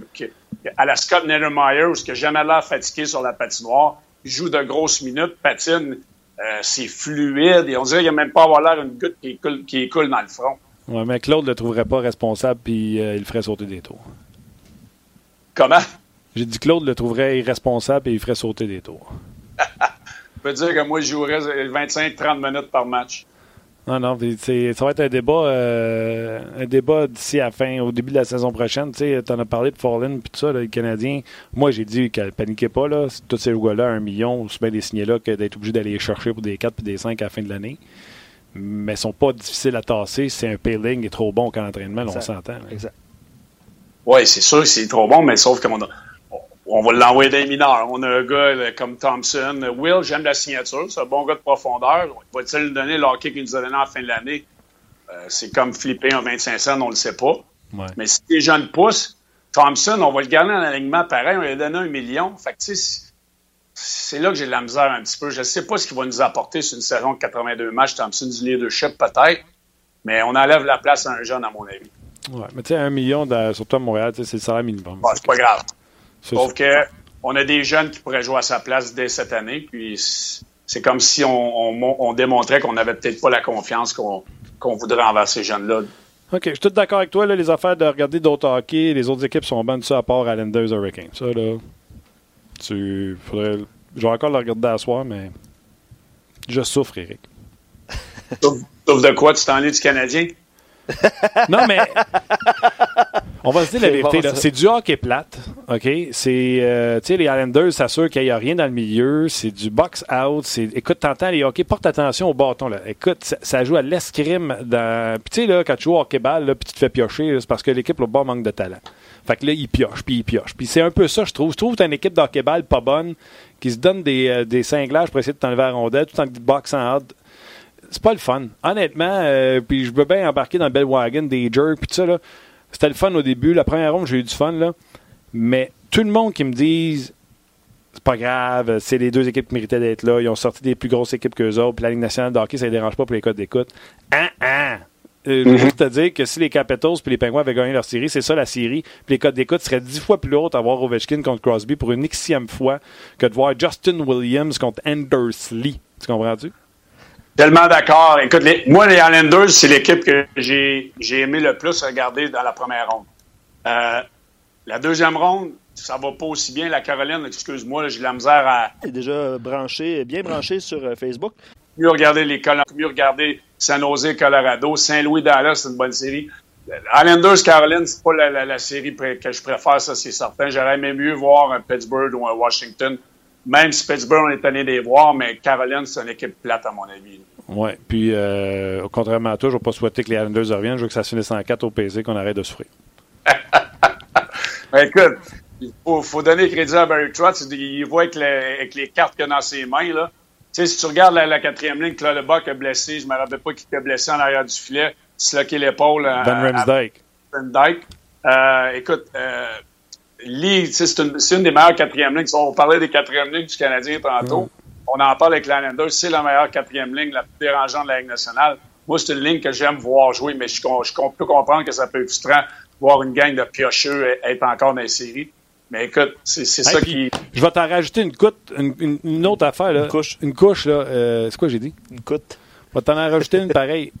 D: à la Scott Niedermayer, qui n'a jamais l'air fatigué sur la patinoire, il joue de grosses minutes, patine, euh, c'est fluide, et on dirait qu'il n'a même pas avoir l'air une goutte qui coule, qui coule dans le front.
A: Oui, mais Claude ne le trouverait pas responsable, puis euh, il ferait sauter des tours.
D: Comment?
A: J'ai dit Claude le trouverait irresponsable et il ferait sauter des tours.
D: Je (laughs) peux dire que moi, je jouerais 25-30 minutes par match.
A: Non, non, ça va être un débat, euh, un débat d'ici à fin, au début de la saison prochaine. Tu en as parlé de Fallen puis tout ça, les Canadiens. Moi, j'ai dit qu'elle paniquait pas, là. Tous ces joueurs-là, un million, ou bien des signés là, que d'être obligé d'aller les chercher pour des 4 puis des 5 à la fin de l'année. Mais ils sont pas difficiles à tasser. C'est un pailing qui est trop bon qu'en entraînement, on s'entend. Exact.
D: Oui, c'est sûr que c'est trop bon, mais sauf qu'on a on va l'envoyer dans les mineurs. On a un gars euh, comme Thompson. Will, j'aime la signature. C'est un bon gars de profondeur. Va-t-il nous donner le hockey qu'il nous a donné en fin de l'année? Euh, c'est comme flipper un 25 cents, on le sait pas. Mais si les jeunes poussent, Thompson, on va le garder en alignement pareil. On lui a donné un million. Fait que, c'est là que j'ai de la misère un petit peu. Je ne sais pas ce qu'il va nous apporter sur une saison de 82 matchs. Thompson du leadership, peut-être. Mais on enlève la place à un jeune, à mon avis.
A: Ouais, mais tu sais, un million, surtout à Montréal, c'est le salaire minimum.
D: c'est pas grave. Sauf qu'on a des jeunes qui pourraient jouer à sa place dès cette année. Puis c'est comme si on, démontrait qu'on n'avait peut-être pas la confiance qu'on voudrait envers ces jeunes-là.
A: OK, je suis tout d'accord avec toi. Là, les affaires de regarder d'autres hockey, les autres équipes sont bonnes, ça, à part Islanders Hurricanes. Ça, là, tu faudrais... Je vais encore le regarder à soir, mais je souffre, Eric.
D: Sauf de quoi? Tu t'en es du Canadien? (laughs)
A: non, mais on va se dire la vérité. c'est du hockey plate. OK? C'est, euh, tu sais, les Islanders s'assurent qu'il n'y a rien dans le milieu. C'est du box-out. C'est, écoute, t'entends les hockey, porte attention au bâton. Là. Écoute, ça, joue à l'escrime. Dans... Puis, tu sais, là, quand tu joues au hockey-ball, puis tu te fais piocher, c'est parce que l'équipe, le bas manque de talent. Fait que là, il pioche, puis il pioche. Puis c'est un peu ça, je trouve. Je trouve que t'as une équipe d'hockey-ball pas bonne qui se donne des, euh, des cinglages pour essayer de t'enlever la rondelle tout en boxant out c'est pas le fun. Honnêtement, euh, puis je veux bien embarquer dans le wagon des jerks, puis tout ça, là. C'était le fun au début. La première ronde, j'ai eu du fun, là. Mais tout le monde qui me dise c'est pas grave, c'est les deux équipes qui méritaient d'être là. Ils ont sorti des plus grosses équipes qu'eux autres. Puis la Ligue nationale de hockey, ça ne dérange pas pour les codes d'écoute. Ah, ah! Euh, juste te dire que si les Capitals puis les Penguins avaient gagné leur série, c'est ça la série. Puis les codes d'écoute seraient dix fois plus hautes à voir Ovechkin contre Crosby pour une xième fois que de voir Justin Williams contre Anders Lee. Tu comprends-tu?
D: Tellement d'accord. Écoute, moi, les Islanders, c'est l'équipe que j'ai aimé le plus regarder dans la première ronde. Euh, la deuxième ronde, ça va pas aussi bien. La Caroline, excuse-moi, j'ai de la misère à.
B: Il est déjà branché, bien branché sur euh, Facebook.
D: Mieux regarder les mieux regarder San Jose, Colorado, Saint-Louis, Dallas, c'est une bonne série. Islanders, Caroline, c'est pas la, série que je préfère, ça c'est certain. J'aurais aimé mieux voir un Pittsburgh ou un Washington, même si Pittsburgh, on est allé les voir, mais Caroline, c'est une équipe plate, à mon avis.
A: Oui, puis euh, contrairement à toi, je ne vais pas souhaiter que les Islanders reviennent. Je veux que ça se finisse en 4 au PC, qu'on arrête de souffrir.
D: Ben, (laughs) écoute, il faut, donner crédit à Barry Trotz. Il voit avec les, les cartes qu'il a dans ses mains. Là. Tu sais, si tu regardes la, quatrième ligne, Claude Buck a blessé, je ne me rappelle pas qui était blessé en arrière du filet, disloqué l'épaule.
A: Ben Ramsdyke.
D: Ben Dyke. Euh, écoute, euh, Lee, c'est une, une, des meilleures quatrièmes lignes. On parlait des quatrièmes lignes du Canadien tantôt. Mm. On en parle avec l'Islanders. C'est la meilleure quatrième ligne, la plus dérangeante de la Ligue nationale. Moi, c'est une ligne que j'aime voir jouer, mais je, je, peux comprendre que ça peut être frustrant voir une gang de piocheux être encore dans les séries. Mais écoute, c'est ça qui.
A: Je vais t'en rajouter une, coute, une, autre affaire. Là.
B: Une couche.
A: Une couche, là. Euh, c'est quoi j'ai dit?
B: Une coute.
A: Je vais t'en rajouter une pareille.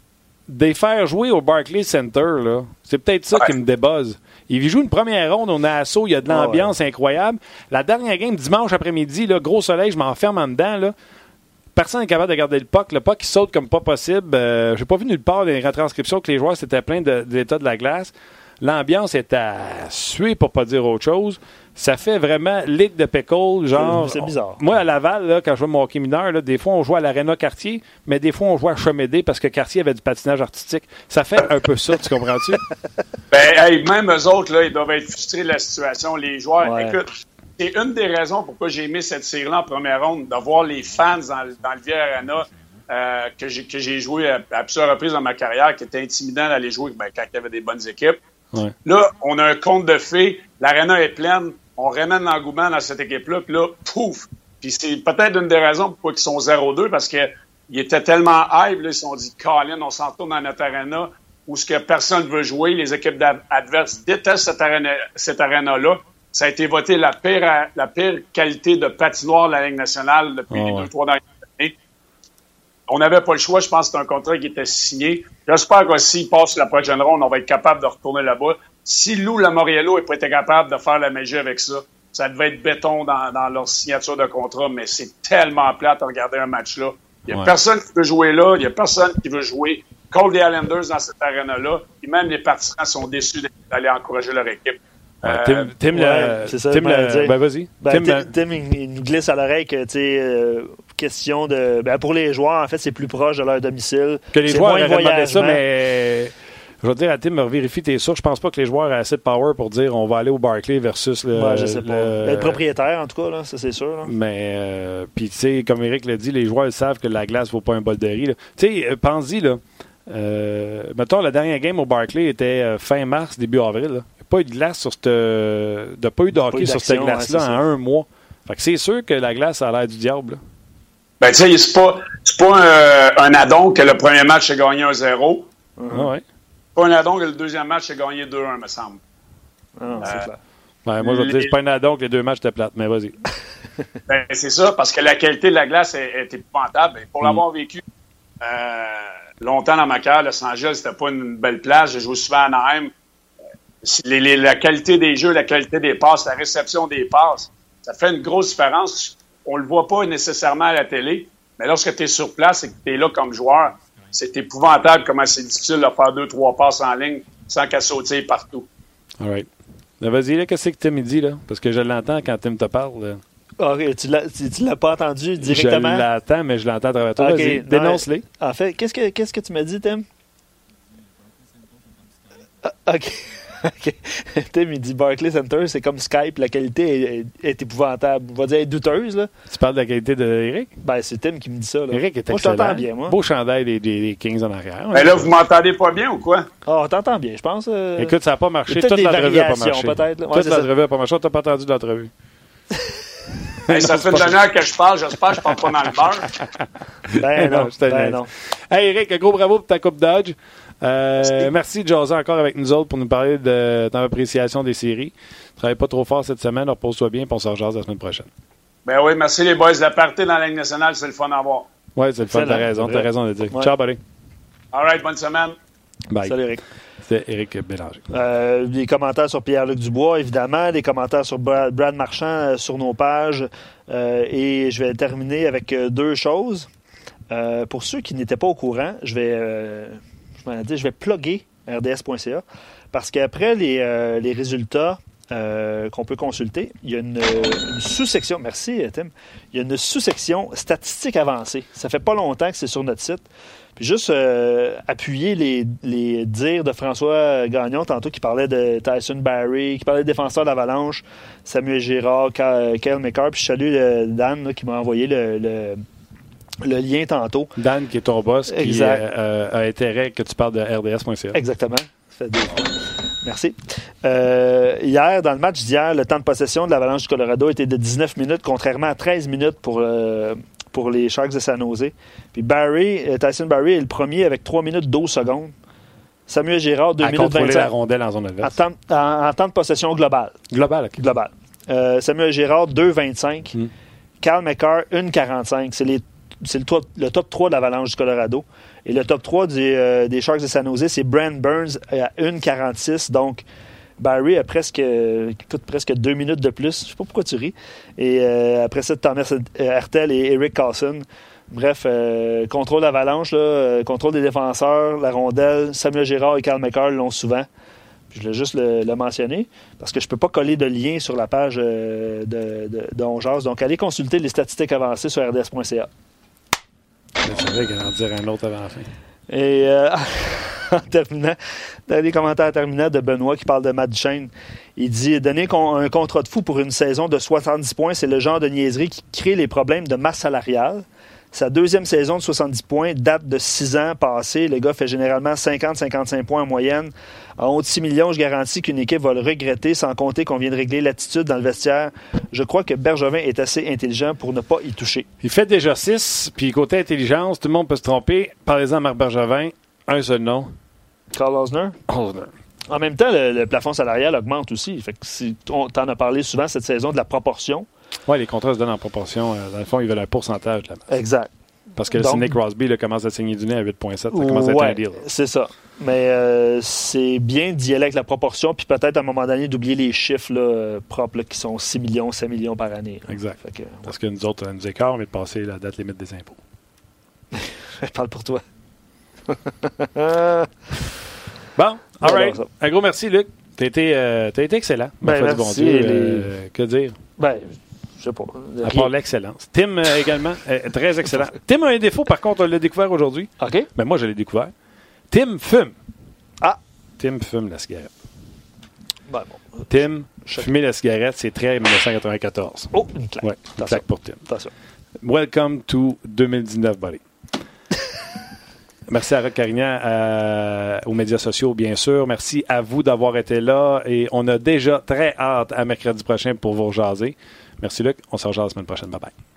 A: Des faire jouer au Barclays Center, là, c'est peut-être ça qui me débuzz. Il joue une première ronde, on a assaut, il y a de ah l'ambiance incroyable. La dernière game, dimanche après-midi, gros soleil, je m'enferme en dedans. Là. Personne n'est capable de garder le puck. Le puck, saute comme pas possible. Euh, J'ai pas vu nulle part des retranscriptions que les joueurs s'étaient pleins de l'état de la glace. L'ambiance est à suer, pour pas dire autre chose. Ça fait vraiment ligue de pickle, genre.
B: C'est bizarre.
A: moi, à Laval, là, quand je joue mon hockey mineur, des fois, on joue à l'Arena Cartier, mais des fois, on joue à Chemédé parce que Cartier avait du patinage artistique. Ça fait un peu ça, tu comprends-tu? (laughs)
D: Ben, même eux autres, là, ils doivent être frustrés de la situation. Les joueurs, écoute, c'est une des raisons pourquoi j'ai aimé cette série-là en première ronde, de voir les fans dans, le Vieux Arena. Euh, que j'ai joué à, plusieurs reprises dans ma carrière, qui était intimidant d'aller jouer ben, quand il y avait des bonnes équipes. Là, on a un compte de fées, l'aréna est pleine, on ramène l'engouement dans cette équipe-là, puis là, pouf! Puis c'est peut-être une des raisons pourquoi ils sont 0-2, parce qu'ils étaient tellement hype, là, ils se sont dit, Colin, on s'en tourne dans notre aréna, où ce que personne veut jouer, les équipes adverses détestent cette aréna-là. Cette là Ça a été voté la pire, la pire qualité de patinoire de la Ligue nationale depuis les deux, trois dernières années. On n'avait pas le choix. Je pense que c'est un contrat qui était signé. J'espère que s'il passe la prochaine ronde, on va être capable de retourner là-bas. Si Lou Lamoriello n'est pas été capable de faire la magie avec ça, ça devait être béton dans, leur signature de contrat, mais c'est tellement plate à regarder un match-là. Il n'y a personne qui veut jouer là, il n'y a personne qui veut jouer contre les Islanders dans cette arène-là. Et même les partisans sont déçus d'aller encourager leur équipe.
A: Tim, Tim, c'est ça. Tim, ben, vas-y.
B: Ben, Tim, il nous glisse à l'oreille que, tu sais, euh, question de. Ben, pour les joueurs, en fait, c'est plus proche de leur domicile.
A: Que les joueurs demandé ça, mais. Je vais dire à Tim, vérifie tes sûr. Je pense pas que les joueurs aient assez de power pour dire on va aller au Barclay versus le.
B: Ouais, je sais pas. Le, propriétaire, en tout cas, là, ça c'est sûr.
A: Mais, euh, puis tu sais, comme Eric l'a dit, les joueurs savent que la glace vaut pas un bol de riz. Tu sais, euh, pense-y, là. Euh, mettons, la dernière game au Barclay était euh, fin mars, début avril. Il n'y a pas eu de glace sur cette. De pas eu de hockey sur cette glace-là en un mois. Fait que c'est sûr que la glace a l'air du diable.
D: Ben, tu sais, c'est pas, pas un, un, addon que le premier match a gagné 1-0.
A: Ah ouais.
D: Pas un addon que le deuxième match a gagné 2-1, me semble.
B: Ah, c'est euh, clair.
A: Ben, moi, je vais te dire, c'est pas un addon que les deux matchs étaient plates, mais vas-y. (laughs)
D: ben, c'est ça, parce que la qualité de la glace est, est épouvantable. pour mm. l'avoir vécu euh, longtemps dans ma carrière, Los Angeles, c'était pas une belle place. J'ai joué souvent à Anaheim. Les, la qualité des jeux, la qualité des passes, la réception des passes, ça fait une grosse différence. On le voit pas nécessairement à la télé, mais lorsque tu es sur place et que tu es là comme joueur, c'est épouvantable comment c'est difficile de faire deux, trois passes en ligne sans qu'elle saute partout.
A: All right. Vas-y, qu'est-ce que Tim dit, là? Parce que je l'entends quand Tim te parle.
B: OK, tu ne l'as pas entendu directement?
A: Je l'entends, mais je l'entends à travers toi. Okay, dénonce-les.
B: En fait, qu'est-ce que, qu'est-ce que tu m'as dit, Tim? Ah, OK. (laughs) OK. Tim, il dit Barclays Center, c'est comme Skype, la qualité est, épouvantable. On va dire douteuse. Là.
A: Tu parles de la qualité d'Eric?
B: Ben, c'est Tim qui me dit ça. Là.
A: Eric est
B: moi,
A: je t'entends
B: bien, moi.
A: Beau chandail des, des, Kings en arrière.
D: Ben là, vous m'entendez pas bien ou quoi?
B: Ah, on t'entend bien, je pense. Euh...
A: Écoute, ça n'a pas marché. Toute l'entrevue n'a pas marché.
B: peut-être.
A: Ouais, Toute l'entrevue n'a pas marché. On t'a pas entendu l'entrevue. (laughs)
D: Hey, ça fait une demi-heure que je parle, j'espère que je parle pas dans le beurre.
B: Ben (laughs) non, ben non.
A: Hey Eric, un gros bravo pour ta Coupe Dodge. Euh, merci de jaser encore avec nous autres pour nous parler de ton appréciation des séries. Travaille pas trop fort cette semaine, repose-toi bien, et on se rejase la semaine prochaine.
D: Ben oui, merci les boys. La partie dans la Ligue nationale, c'est le fun à voir.
A: Oui, c'est le fun, t'as raison, t'as raison de dire. Ciao, buddy.
D: All right, bonne semaine.
A: Bye.
B: Salut Eric.
A: C'était Éric Bélanger.
B: Euh, des commentaires sur Pierre-Luc Dubois, évidemment. Des commentaires sur Brad, Marchand euh, sur nos pages. Euh, et je vais terminer avec deux choses. pour ceux qui n'étaient pas au courant, je vais, je vais, je vais plugger rds.ca parce qu'après les, les résultats euh, qu'on peut consulter. Il y a une, sous-section, merci Tim, il y a une sous-section statistique avancée. Ça fait pas longtemps que c'est sur notre site. Puis juste euh, appuyer les, les, dires de François Gagnon, tantôt qui parlait de Tyson Barry, qui parlait de défenseur d'Avalanche, Samuel Girard, Kyle McCarr, puis je salue euh, Dan qui m'a envoyé le, lien tantôt.
A: Dan, qui est ton boss, qui a intérêt que tu parles de RDS.ca.
B: Exactement. Ça fait deux Merci. Euh, hier, dans le match d'hier, le temps de possession de l'Avalanche du Colorado était de 19 minutes, contrairement à 13 minutes pour, euh, pour les Sharks de San Jose. Puis Barry, euh, Tyson Barry est le premier avec 3 minutes 12 secondes. Samuel Girard, 2 minutes 25.
A: la rondelle en zone adverse.
B: En temps, de possession global.
A: Global, OK.
B: Global. Samuel Girard, 2,25. Mm. Carl McCarr, 1,45. C'est le, le, top 3 de l'Avalanche du Colorado. Et le top 3 euh, des Sharks de San Jose, c'est Brent Burns à 1,46. Donc, Barry a presque, coûte presque deux minutes de plus. Je sais pas pourquoi tu ris. Et euh, après ça, Thomas Hertel et Eric Carlson. Bref, euh, contrôle d'avalanche, contrôle des défenseurs, la rondelle. Samuel Girard et Carl McCarr l'ont souvent. je voulais juste le, mentionner parce que je ne peux pas coller de lien sur la page de, de, de Donc, allez consulter les statistiques avancées sur rds.ca.
A: Qu'il en dire un autre avant la fin.
B: Et euh, (laughs) en terminant, dans les commentaires terminants de Benoît qui parle de Matt il dit Donner un contrat de fou pour une saison de 70 points, c'est le genre de niaiserie qui crée les problèmes de masse salariale. Sa deuxième saison de 70 points date de 6 ans passés. Le gars fait généralement 50-55 points en moyenne. En haut de 6 millions, je garantis qu'une équipe va le regretter, sans compter qu'on vient de régler l'attitude dans le vestiaire. Je crois que Bergevin est assez intelligent pour ne pas y toucher.
A: Il fait déjà 6, puis côté intelligence, tout le monde peut se tromper. Parlez-en à Marc Bergevin. Un seul nom.
B: Carl Osner.
A: Osner.
B: En même temps, le, plafond salarial augmente aussi. Fait que si on t'en a parlé souvent cette saison de la proportion.
A: Oui, les contrats se donnent en proportion. Euh, dans le fond, ils veulent un pourcentage de la masse.
B: Exact.
A: Parce que Nick Crosby commence à signer du nez à 8,7. Ça commence à être un deal.
B: C'est ça. Mais euh, c'est bien d'y aller avec la proportion, puis peut-être à un moment donné d'oublier les chiffres là, propres qui sont 6 millions, 5 millions par année.
A: Exact. Parce que nous autres, nous écart, on vient de passer la date limite des impôts.
B: Je (laughs) parle pour toi. (laughs)
A: bon, all right. Un gros merci, Luc. T'as été, euh, été, excellent.
B: Ben, merci, bon Dieu.
A: Euh, que dire?
B: Ben, sais pas.
A: À part l'excellence. Tim euh, également, très excellent. (laughs) Tim a un défaut, par contre, on l'a découvert aujourd'hui.
B: OK.
A: Mais moi, je l'ai découvert. Tim fume.
B: Ah.
A: Tim fume la cigarette.
B: Ben, bon.
A: Tim, fumer la cigarette, c'est très 1994.
B: Oh, une claque.
A: Ouais, une claque pour Tim.
B: Attention.
A: Welcome to 2019, buddy. (laughs) Merci à Rock Carignan, euh, aux médias sociaux, bien sûr. Merci à vous d'avoir été là. Et on a déjà très hâte à mercredi prochain pour vous rejaser. Merci, Luc. On se rejoint la semaine prochaine. Bye bye.